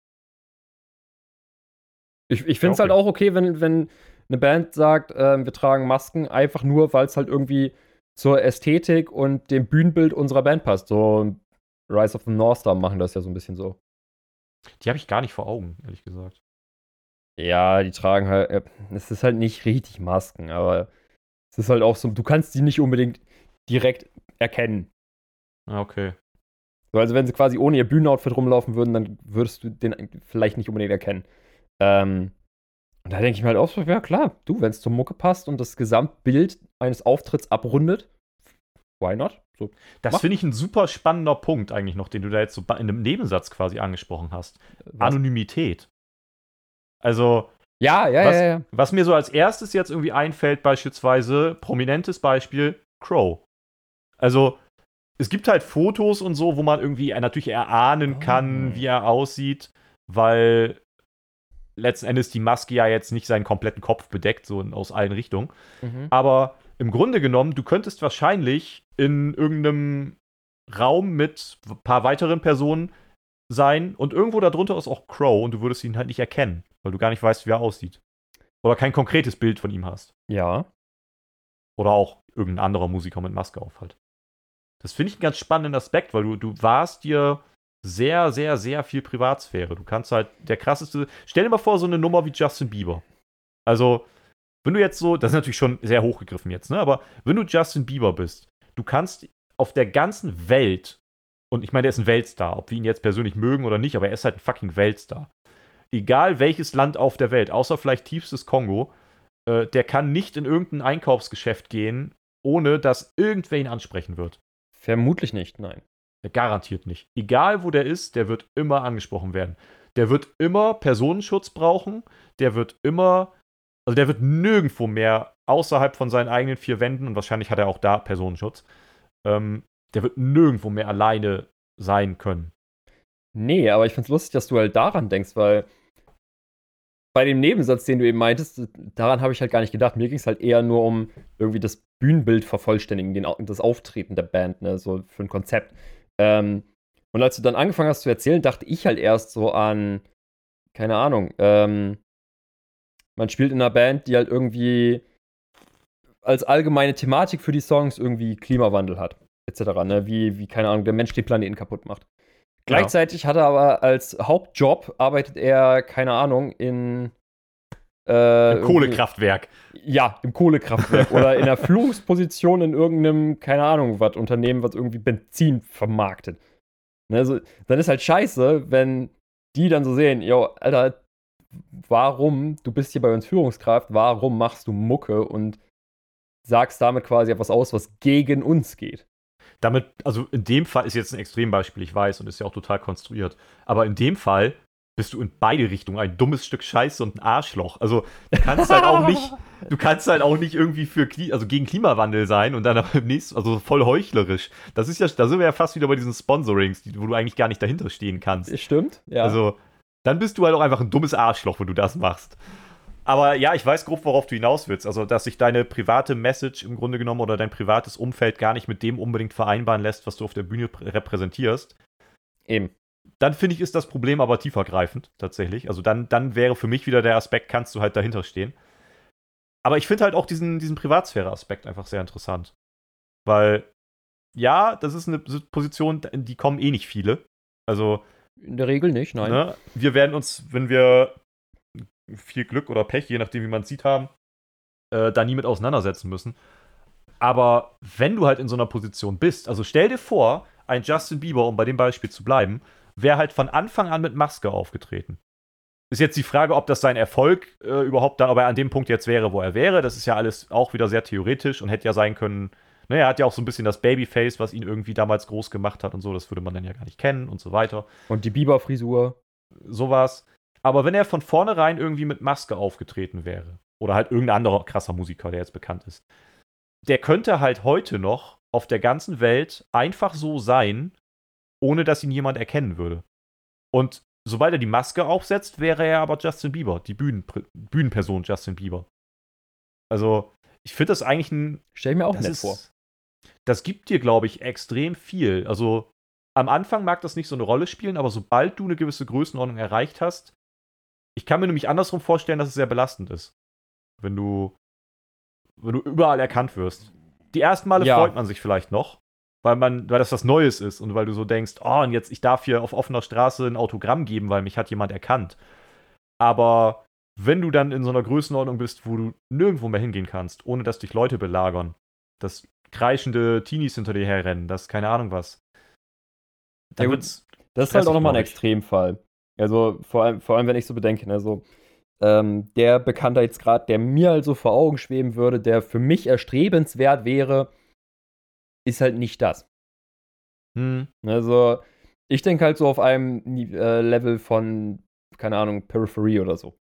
Ich, ich finde es Ja, halt okay. auch okay, wenn, wenn eine Band sagt, ähm, wir tragen Masken, einfach nur, weil es halt irgendwie zur Ästhetik und dem Bühnenbild unserer Band passt. So Rise of the North Star machen das ja so ein bisschen so. Die habe ich gar nicht vor Augen, ehrlich gesagt. Ja, die tragen halt, äh, es ist halt nicht richtig Masken, aber es ist halt auch so, du kannst die nicht unbedingt direkt erkennen. Ah, okay. So, also wenn sie quasi ohne ihr Bühnenoutfit rumlaufen würden, dann würdest du den vielleicht nicht unbedingt erkennen. Ähm, und da denke ich mir halt auch so, ja klar, du, wenn es zur Mucke passt und das Gesamtbild eines Auftritts abrundet, why not? So. Das finde ich ein super spannender Punkt eigentlich noch, den du da jetzt so in einem Nebensatz quasi angesprochen hast. Was? Anonymität. Also, Ja, ja, was, ja, ja. was mir so als erstes jetzt irgendwie einfällt, beispielsweise, prominentes Beispiel, Crow. Also, es gibt halt Fotos und so, wo man irgendwie äh, natürlich erahnen kann, Oh. wie er aussieht, weil letzten Endes die Maske ja jetzt nicht seinen kompletten Kopf bedeckt, so aus allen Richtungen. Mhm. Aber im Grunde genommen, du könntest wahrscheinlich in irgendeinem Raum mit ein paar weiteren Personen sein und irgendwo darunter ist auch Crow und du würdest ihn halt nicht erkennen, weil du gar nicht weißt, wie er aussieht. Oder kein konkretes Bild von ihm hast. Ja. Oder auch irgendein anderer Musiker mit Maske auf halt. Das finde ich einen ganz spannenden Aspekt, weil du, du warst dir sehr, sehr, sehr viel Privatsphäre. Du kannst halt der krasseste. Stell dir mal vor, so eine Nummer wie Justin Bieber. Also, wenn du jetzt so, das ist natürlich schon sehr hochgegriffen jetzt, ne? Aber wenn du Justin Bieber bist, du kannst auf der ganzen Welt, und ich meine, der ist ein Weltstar, ob wir ihn jetzt persönlich mögen oder nicht, aber er ist halt ein fucking Weltstar. Egal welches Land auf der Welt, außer vielleicht tiefstes Kongo, äh, der kann nicht in irgendein Einkaufsgeschäft gehen, ohne dass irgendwer ihn ansprechen wird. Vermutlich nicht, nein. Garantiert nicht. Egal wo der ist, der wird immer angesprochen werden. Der wird immer Personenschutz brauchen. Der wird immer, also der wird nirgendwo mehr außerhalb von seinen eigenen vier Wänden, und wahrscheinlich hat er auch da Personenschutz, ähm, der wird nirgendwo mehr alleine sein können. Nee, aber ich find's lustig, dass du halt daran denkst, weil bei dem Nebensatz, den du eben meintest, daran habe ich halt gar nicht gedacht. Mir ging es halt eher nur um irgendwie das Bühnenbild vervollständigen, den, das Auftreten der Band, ne, so für ein Konzept. Ähm, und als du dann angefangen hast zu erzählen, dachte ich halt erst so an, keine Ahnung, ähm, man spielt in einer Band, die halt irgendwie als allgemeine Thematik für die Songs irgendwie Klimawandel hat, etc. Ne? Wie, wie, keine Ahnung, der Mensch den Planeten kaputt macht. Genau. Gleichzeitig hat er aber als Hauptjob arbeitet er, keine Ahnung, in äh, Im Kohlekraftwerk. Ja, im Kohlekraftwerk. oder in einer Führungsposition in irgendeinem, keine Ahnung, was Unternehmen, was irgendwie Benzin vermarktet. Also, dann ist halt scheiße, wenn die dann so sehen, yo, Alter, warum, du bist hier bei uns Führungskraft, warum machst du Mucke und sagst damit quasi etwas aus, was gegen uns geht. Damit, also in dem Fall ist jetzt ein Extrembeispiel, ich weiß, und ist ja auch total konstruiert. Aber in dem Fall bist du in beide Richtungen ein dummes Stück Scheiße und ein Arschloch. Also du kannst halt auch nicht, du kannst halt auch nicht irgendwie für also gegen Klimawandel sein und dann im nächsten, also voll heuchlerisch. Das ist ja, da sind wir ja fast wieder bei diesen Sponsorings, wo du eigentlich gar nicht dahinter stehen kannst. Stimmt, ja. Also dann bist du halt auch einfach ein dummes Arschloch, wenn du das machst. Aber ja, ich weiß grob, worauf du hinaus willst. Also, dass sich deine private Message im Grunde genommen oder dein privates Umfeld gar nicht mit dem unbedingt vereinbaren lässt, was du auf der Bühne repräsentierst. Eben dann finde ich, ist das Problem aber tiefergreifend, tatsächlich. Also dann, dann wäre für mich wieder der Aspekt, kannst du halt dahinter stehen. Aber ich finde halt auch diesen, diesen Privatsphäre-Aspekt einfach sehr interessant. Weil, ja, das ist eine Position, in die kommen eh nicht viele. Also. In der Regel nicht, nein. Ne, wir werden uns, wenn wir viel Glück oder Pech, je nachdem, wie man es sieht, haben, äh, da nie mit auseinandersetzen müssen. Aber wenn du halt in so einer Position bist, also stell dir vor, ein Justin Bieber, um bei dem Beispiel zu bleiben, wäre halt von Anfang an mit Maske aufgetreten. Ist jetzt die Frage, ob das sein Erfolg äh, überhaupt dann, ob er an dem Punkt jetzt wäre, wo er wäre. Das ist ja alles auch wieder sehr theoretisch und hätte ja sein können. Ne, er hat ja auch so ein bisschen das Babyface, was ihn irgendwie damals groß gemacht hat und so. Das würde man dann ja gar nicht kennen und so weiter. Und die Biber-Frisur. Sowas. Aber wenn er von vornherein irgendwie mit Maske aufgetreten wäre, oder halt irgendein anderer krasser Musiker, der jetzt bekannt ist, der könnte halt heute noch auf der ganzen Welt einfach so sein ohne dass ihn jemand erkennen würde. Und sobald er die Maske aufsetzt, wäre er aber Justin Bieber, die Bühnen, Bühnenperson Justin Bieber. Also, ich finde das eigentlich ein. Stell ich mir auch nett ist, vor. Das gibt dir, glaube ich, extrem viel. Also, am Anfang mag das nicht so eine Rolle spielen, aber sobald du eine gewisse Größenordnung erreicht hast, ich kann mir nämlich andersrum vorstellen, dass es sehr belastend ist. Wenn du, wenn du überall erkannt wirst. Die ersten Male ja. freut man sich vielleicht noch, weil man, weil das was Neues ist und weil du so denkst, oh, und jetzt, ich darf hier auf offener Straße ein Autogramm geben, weil mich hat jemand erkannt. Aber wenn du dann in so einer Größenordnung bist, wo du nirgendwo mehr hingehen kannst, ohne dass dich Leute belagern, dass kreischende Teenies hinter dir herrennen, das keine Ahnung was. Dann ja, wird's das ist halt auch nochmal ein Extremfall. Also vor allem, vor allem, wenn ich so bedenke, also ähm, der Bekanntheitsgrad, der mir also vor Augen schweben würde, der für mich erstrebenswert wäre, ist halt nicht das. Hm. Also, ich denke halt so auf einem äh, Level von, keine Ahnung, Periphery oder so.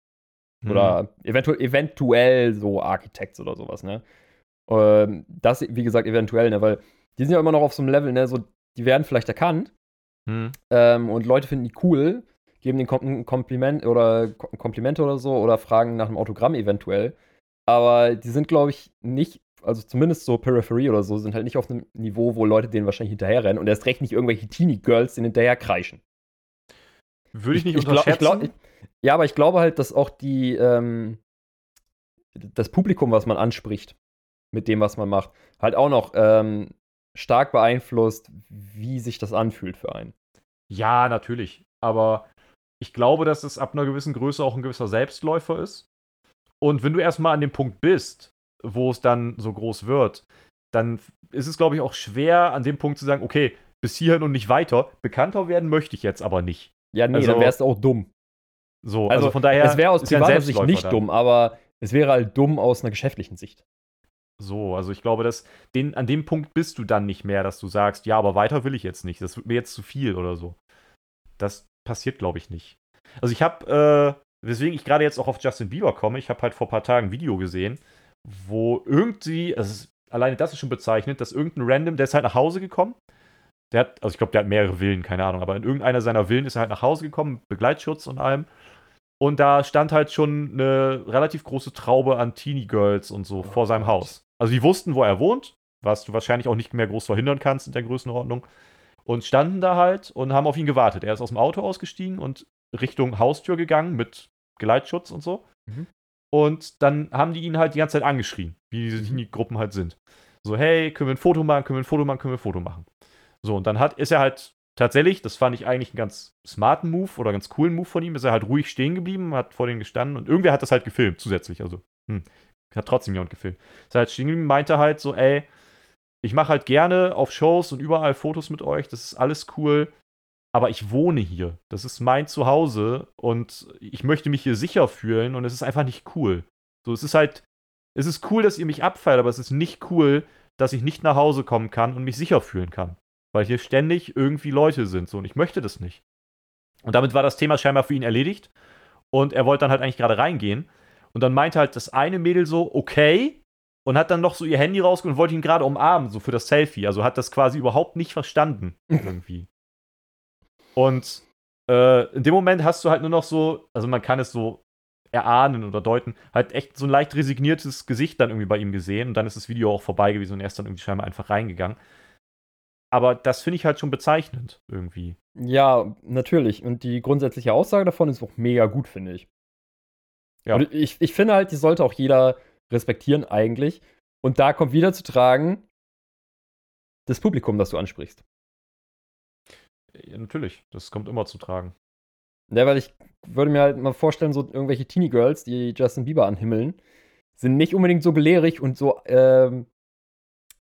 Hm. Oder eventu eventuell so Architects oder sowas, ne? Ähm, das, wie gesagt, eventuell, ne? Weil die sind ja immer noch auf so einem Level, ne? So, die werden vielleicht erkannt. Hm. Ähm, und Leute finden die cool, geben den Kom Kompliment oder Komplimente oder so oder fragen nach einem Autogramm eventuell. Aber die sind, glaube ich, nicht also zumindest so Periphery oder so, sind halt nicht auf einem Niveau, wo Leute denen wahrscheinlich hinterherrennen und erst recht nicht irgendwelche Teenie-Girls denen hinterher kreischen. Würde ich nicht ich, unterschätzen. Ich glaub, ich glaub, ja, aber ich glaube halt, dass auch die, ähm, das Publikum, was man anspricht, mit dem, was man macht, halt auch noch ähm, stark beeinflusst, wie sich das anfühlt für einen. Ja, natürlich. Aber ich glaube, dass es ab einer gewissen Größe auch ein gewisser Selbstläufer ist. Und wenn du erstmal an dem Punkt bist, wo es dann so groß wird, dann ist es, glaube ich, auch schwer, an dem Punkt zu sagen, okay, bis hierhin und nicht weiter. Bekannter werden möchte ich jetzt aber nicht. Ja, nee, also, dann wäre es auch dumm. So, also, also, von daher. Es wäre aus privater Sicht nicht dann. dumm, aber es wäre halt dumm aus einer geschäftlichen Sicht. So, also ich glaube, dass den, an dem Punkt bist du dann nicht mehr, dass du sagst, ja, aber weiter will ich jetzt nicht. Das wird mir jetzt zu viel oder so. Das passiert, glaube ich, nicht. Also ich habe, äh, weswegen ich gerade jetzt auch auf Justin Bieber komme, ich habe halt vor ein paar Tagen ein Video gesehen, wo irgendwie, also alleine das ist schon bezeichnet, dass irgendein Random, der ist halt nach Hause gekommen. Der hat, also ich glaube, der hat mehrere Villen, keine Ahnung, aber in irgendeiner seiner Villen ist er halt nach Hause gekommen, mit Begleitschutz und allem. Und da stand halt schon eine relativ große Traube an Teenie-Girls und so vor seinem Haus. Also die wussten, wo er wohnt, was du wahrscheinlich auch nicht mehr groß verhindern kannst in der Größenordnung. Und standen da halt und haben auf ihn gewartet. Er ist aus dem Auto ausgestiegen und Richtung Haustür gegangen mit Geleitschutz und so. Mhm. Und dann haben die ihn halt die ganze Zeit angeschrien, wie diese Teenie-Gruppen halt sind. So, hey, können wir ein Foto machen, können wir ein Foto machen, können wir ein Foto machen. So, und dann hat, ist er halt tatsächlich, das fand ich eigentlich einen ganz smarten Move oder ganz coolen Move von ihm, ist er halt ruhig stehen geblieben, hat vor denen gestanden und irgendwer hat das halt gefilmt, zusätzlich. Also, hm, hat trotzdem jemand gefilmt. Ist halt stehen geblieben, meinte halt so, ey, ich mache halt gerne auf Shows und überall Fotos mit euch, das ist alles cool, aber ich wohne hier. Das ist mein Zuhause und ich möchte mich hier sicher fühlen und es ist einfach nicht cool. So, es ist halt, es ist cool, dass ihr mich abfeiert, aber es ist nicht cool, dass ich nicht nach Hause kommen kann und mich sicher fühlen kann. Weil hier ständig irgendwie Leute sind so und ich möchte das nicht. Und damit war das Thema scheinbar für ihn erledigt und er wollte dann halt eigentlich gerade reingehen und dann meinte halt das eine Mädel so, okay, und hat dann noch so ihr Handy rausgeholt und wollte ihn gerade umarmen, so für das Selfie. Also hat das quasi überhaupt nicht verstanden, irgendwie. Und äh, in dem Moment hast du halt nur noch so, also man kann es so erahnen oder deuten, halt echt so ein leicht resigniertes Gesicht dann irgendwie bei ihm gesehen und dann ist das Video auch vorbei gewesen und er ist dann irgendwie scheinbar einfach reingegangen. Aber das finde ich halt schon bezeichnend irgendwie. Ja, natürlich. Und die grundsätzliche Aussage davon ist auch mega gut, finde ich. Ja. Und ich, ich finde halt, die sollte auch jeder respektieren eigentlich. Und da kommt wieder zu tragen das Publikum, das du ansprichst. Ja, natürlich, das kommt immer zu tragen. Ja, weil ich würde mir halt mal vorstellen, so irgendwelche Teenie-Girls, die Justin Bieber anhimmeln, sind nicht unbedingt so belehrig und so, ähm,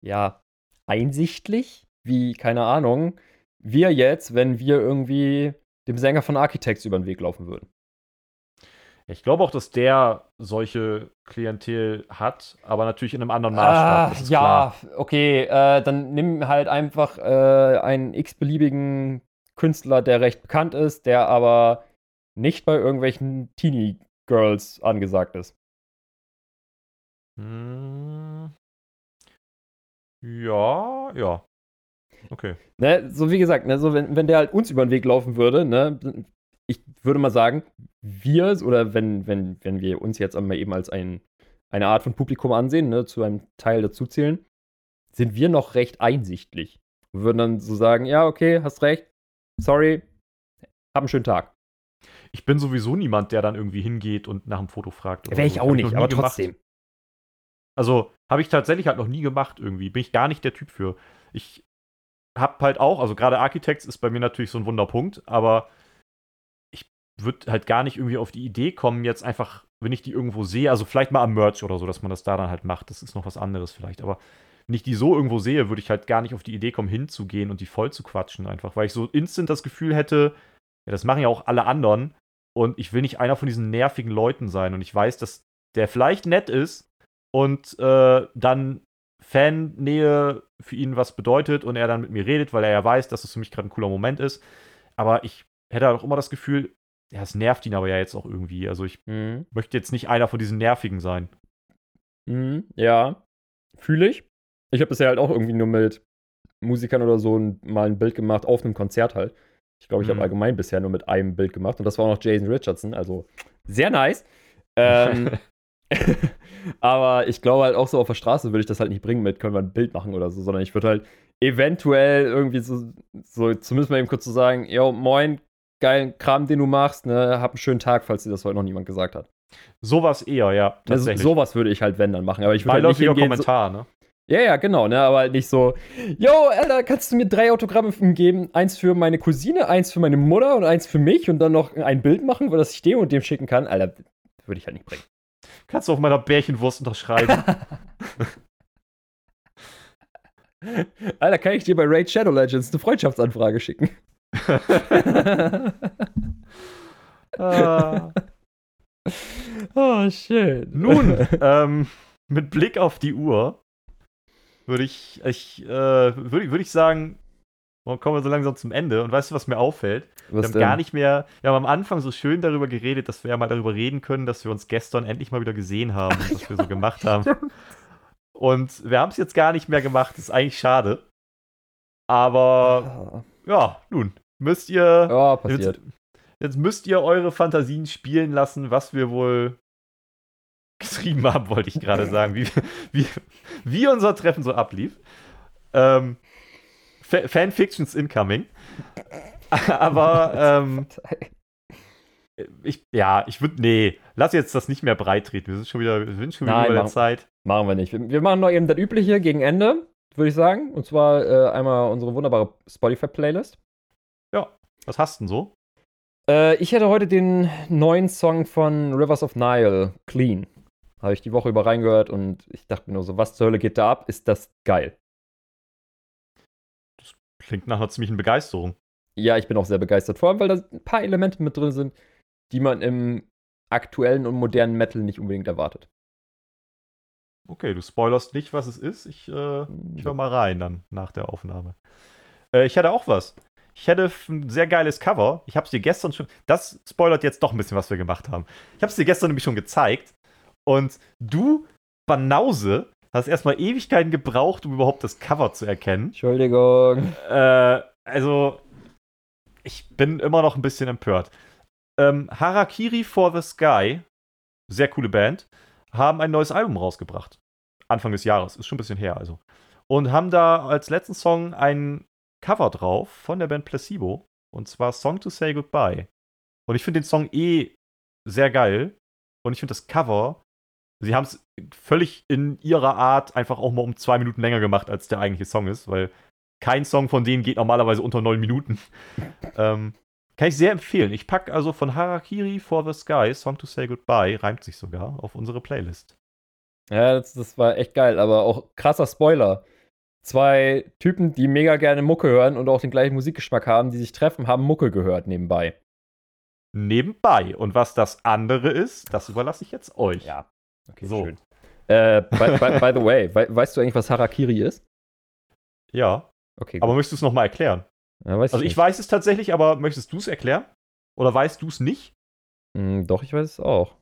ja, einsichtlich wie, keine Ahnung, wir jetzt, wenn wir irgendwie dem Sänger von Architects über den Weg laufen würden. Ich glaube auch, dass der solche Klientel hat, aber natürlich in einem anderen Maßstab. Ah, das ist ja, klar. okay, äh, dann nimm halt einfach äh, einen x-beliebigen Künstler, der recht bekannt ist, der aber nicht bei irgendwelchen Teenie-Girls angesagt ist. Hm. Ja, ja. Okay. Ne, so wie gesagt, ne, so wenn, wenn der halt uns über den Weg laufen würde, ne, ich würde mal sagen, wir, oder wenn, wenn, wenn wir uns jetzt einmal eben als ein, eine Art von Publikum ansehen, ne, zu einem Teil dazuzählen, sind wir noch recht einsichtlich. Wir würden dann so sagen, ja, okay, hast recht, sorry, hab einen schönen Tag. Ich bin sowieso niemand, der dann irgendwie hingeht und nach einem Foto fragt. Wäre so. ich Hab auch nicht, aber gemacht. trotzdem. Also habe ich tatsächlich halt noch nie gemacht irgendwie. Bin ich gar nicht der Typ für. Ich hab halt auch, also gerade Architects ist bei mir natürlich so ein Wunderpunkt, aber würde halt gar nicht irgendwie auf die Idee kommen, jetzt einfach, wenn ich die irgendwo sehe, also vielleicht mal am Merch oder so, dass man das da dann halt macht. Das ist noch was anderes vielleicht, aber wenn ich die so irgendwo sehe, würde ich halt gar nicht auf die Idee kommen, hinzugehen und die voll zu quatschen einfach, weil ich so instant das Gefühl hätte, ja, das machen ja auch alle anderen und ich will nicht einer von diesen nervigen Leuten sein und ich weiß, dass der vielleicht nett ist und äh, dann Fannähe für ihn was bedeutet und er dann mit mir redet, weil er ja weiß, dass es für mich gerade ein cooler Moment ist. Aber ich hätte halt auch immer das Gefühl, ja, es nervt ihn aber ja jetzt auch irgendwie. Also ich Mhm. möchte jetzt nicht einer von diesen Nervigen sein. Mhm, ja, fühle ich. Ich habe bisher halt auch irgendwie nur mit Musikern oder so ein, mal ein Bild gemacht auf einem Konzert halt. Ich glaube, ich habe Mhm. allgemein bisher nur mit einem Bild gemacht und das war auch noch Jason Richardson, also sehr nice. Ähm, aber ich glaube halt auch so auf der Straße würde ich das halt nicht bringen mit, können wir ein Bild machen oder so, sondern ich würde halt eventuell irgendwie so, so zumindest mal eben kurz zu so sagen, yo, moin, geilen Kram, den du machst, ne, hab einen schönen Tag, falls dir das heute noch niemand gesagt hat. Sowas eher, ja. Also, Tatsächlich. sowas würde ich halt, wenn, dann machen. Aber ich würde halt nicht hingehen, so, Kommentar, ne? ja, ja, genau, ne? Aber halt nicht so, yo, Alter, kannst du mir drei Autogramme geben? Eins für meine Cousine, eins für meine Mutter und eins für mich und dann noch ein Bild machen, wo das ich dem und dem schicken kann? Alter, würde ich halt nicht bringen. Kannst du auf meiner Bärchenwurst unterschreiben. Alter, kann ich dir bei Raid Shadow Legends eine Freundschaftsanfrage schicken? Ah. oh, shit. Nun, ähm, mit Blick auf die Uhr würde ich, ich, äh, würde, würde ich sagen, wir kommen so langsam zum Ende. Und weißt du, was mir auffällt? Wir Was haben denn? gar nicht mehr, wir haben am Anfang so schön darüber geredet, dass wir ja mal darüber reden können, dass wir uns gestern endlich mal wieder gesehen haben was wir so gemacht haben. Und wir haben es jetzt gar nicht mehr gemacht. Das ist eigentlich schade. Aber ja, nun, müsst ihr. Ja, passiert. Jetzt, jetzt müsst ihr eure Fantasien spielen lassen, was wir wohl geschrieben haben, wollte ich gerade sagen, wie, wie, wie unser Treffen so ablief. Ähm, Fa- Fanfictions incoming. Aber ähm, ich, ja, ich würde, nee, lass jetzt das nicht mehr breit treten. Wir sind schon wieder, wir sind schon wieder Nein, über der machen- Zeit. Machen wir nicht. Wir, wir machen noch eben das Übliche gegen Ende, würde ich sagen. Und zwar äh, einmal unsere wunderbare Spotify-Playlist. Was hast du denn so? Äh, ich hätte heute den neuen Song von Rivers of Nile, Clean. Habe ich die Woche über reingehört und ich dachte mir nur so, was zur Hölle geht da ab? Ist das geil? Klingt nach einer ziemlichen Begeisterung. Ja, ich bin auch sehr begeistert. Vor allem, weil da ein paar Elemente mit drin sind, die man im aktuellen und modernen Metal nicht unbedingt erwartet. Okay, du spoilerst nicht, was es ist. Ich, äh, ich höre mal rein dann nach der Aufnahme. Äh, ich hätte auch was. Ich hätte ein sehr geiles Cover. Ich habe es dir gestern schon. Das spoilert jetzt doch ein bisschen, was wir gemacht haben. Ich habe es dir gestern nämlich schon gezeigt. Und du, Banause, hast erstmal Ewigkeiten gebraucht, um überhaupt das Cover zu erkennen. Entschuldigung. Äh, also, ich bin immer noch ein bisschen empört. Ähm, Harakiri for the Sky, sehr coole Band, haben ein neues Album rausgebracht. Anfang des Jahres, ist schon ein bisschen her also. Und haben da als letzten Song ein Cover drauf von der Band Placebo. Und zwar Song to Say Goodbye. Und ich finde den Song eh sehr geil. Und ich finde das Cover, sie haben es völlig in ihrer Art einfach auch mal um zwei Minuten länger gemacht, als der eigentliche Song ist, weil kein Song von denen geht normalerweise unter neun Minuten. ähm, kann ich sehr empfehlen. Ich packe also von Harakiri for the Sky, Song to Say Goodbye, reimt sich sogar, auf unsere Playlist. Ja, das, das war echt geil, aber auch krasser Spoiler. Zwei Typen, die mega gerne Mucke hören und auch den gleichen Musikgeschmack haben, die sich treffen, haben Mucke gehört nebenbei. Nebenbei. Und was das andere ist, das überlasse ich jetzt euch. Ja, okay, So. schön. Äh, by, by, by the way, wei- weißt du eigentlich, was Harakiri ist? Ja, Okay, aber möchtest du es nochmal erklären? Ja, Also ich nicht. weiß es tatsächlich, aber möchtest du es erklären? Oder weißt du es nicht? Hm, doch, ich weiß es auch.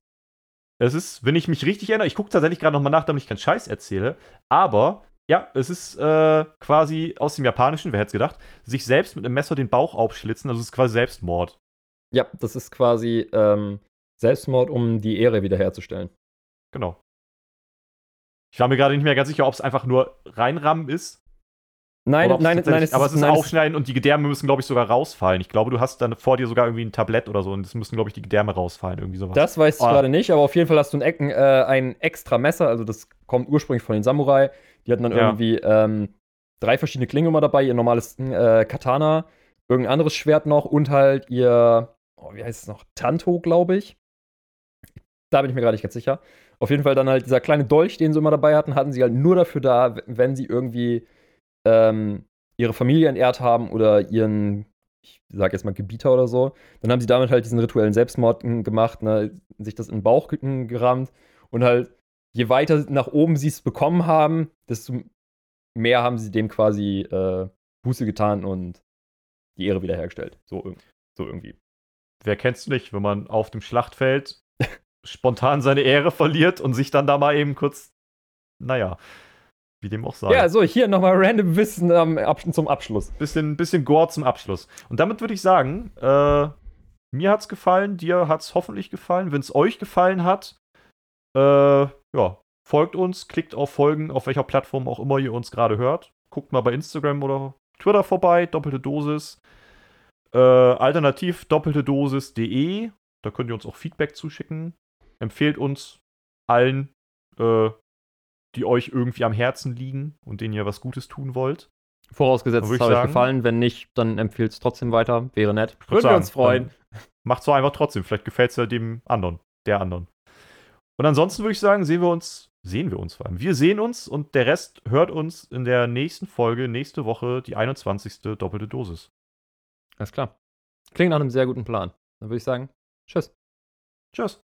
Es ist, wenn ich mich richtig erinnere, ich gucke tatsächlich gerade nochmal nach, damit ich keinen Scheiß erzähle, aber ja, es ist äh, quasi aus dem Japanischen, wer hätte es gedacht, sich selbst mit einem Messer den Bauch aufschlitzen, also es ist quasi Selbstmord. Ja, das ist quasi ähm, Selbstmord, um die Ehre wiederherzustellen. Genau. Ich war mir gerade nicht mehr ganz sicher, ob es einfach nur reinrammen ist. Nein, nein, nein, es aber es ist nein, Aufschneiden und die Gedärme müssen, glaube ich, sogar rausfallen. Ich glaube, du hast dann vor dir sogar irgendwie ein Tablett oder so und es müssen, glaube ich, die Gedärme rausfallen, irgendwie sowas. Das weiß ich Ah. gerade nicht, aber auf jeden Fall hast du ein, Ecken, äh, ein extra Messer, also das kommt ursprünglich von den Samurai. Die hatten dann Ja. irgendwie ähm, drei verschiedene Klingen immer dabei, ihr normales äh, Katana, irgendein anderes Schwert noch und halt ihr, oh, wie heißt es noch, Tanto, glaube ich. Da bin ich mir gerade nicht ganz sicher. Auf jeden Fall dann halt dieser kleine Dolch, den sie immer dabei hatten, hatten sie halt nur dafür da, wenn sie irgendwie ähm, ihre Familie entehrt haben oder ihren, ich sag jetzt mal Gebieter oder so. Dann haben sie damit halt diesen rituellen Selbstmord m, gemacht, ne, sich das in den Bauch ge- m, gerammt und halt, je weiter nach oben sie es bekommen haben, desto mehr haben sie dem quasi äh, Buße getan und die Ehre wiederhergestellt. So, so irgendwie. Wer kennst du nicht, wenn man auf dem Schlachtfeld spontan seine Ehre verliert und sich dann da mal eben kurz, naja, wie dem auch sei. Ja, so, hier nochmal random Wissen Ab zum Abschluss. bisschen, bisschen Gore zum Abschluss. Und damit würde ich sagen, äh, mir hat's gefallen, dir hat's hoffentlich gefallen. Wenn es euch gefallen hat, äh, ja, folgt uns, klickt auf Folgen, auf welcher Plattform auch immer ihr uns gerade hört. Guckt mal bei Instagram oder Twitter vorbei, doppelte Dosis. Äh, alternativ doppelte Dosis.de. Da könnt ihr uns auch Feedback zuschicken. Empfehlt uns allen, äh, die euch irgendwie am Herzen liegen und denen ihr was Gutes tun wollt. Vorausgesetzt, es hat euch gefallen. Wenn nicht, dann empfiehlt es trotzdem weiter. Wäre nett. würd Würden wir uns freuen. Macht's doch einfach trotzdem. Vielleicht gefällt's ja dem anderen, der anderen. Und ansonsten würde ich sagen, sehen wir uns, sehen wir uns vor allem. Wir sehen uns und der Rest hört uns in der nächsten Folge, nächste Woche, die 21. doppelte Dosis. Alles klar. Klingt nach einem sehr guten Plan. Dann würde ich sagen, tschüss. Tschüss.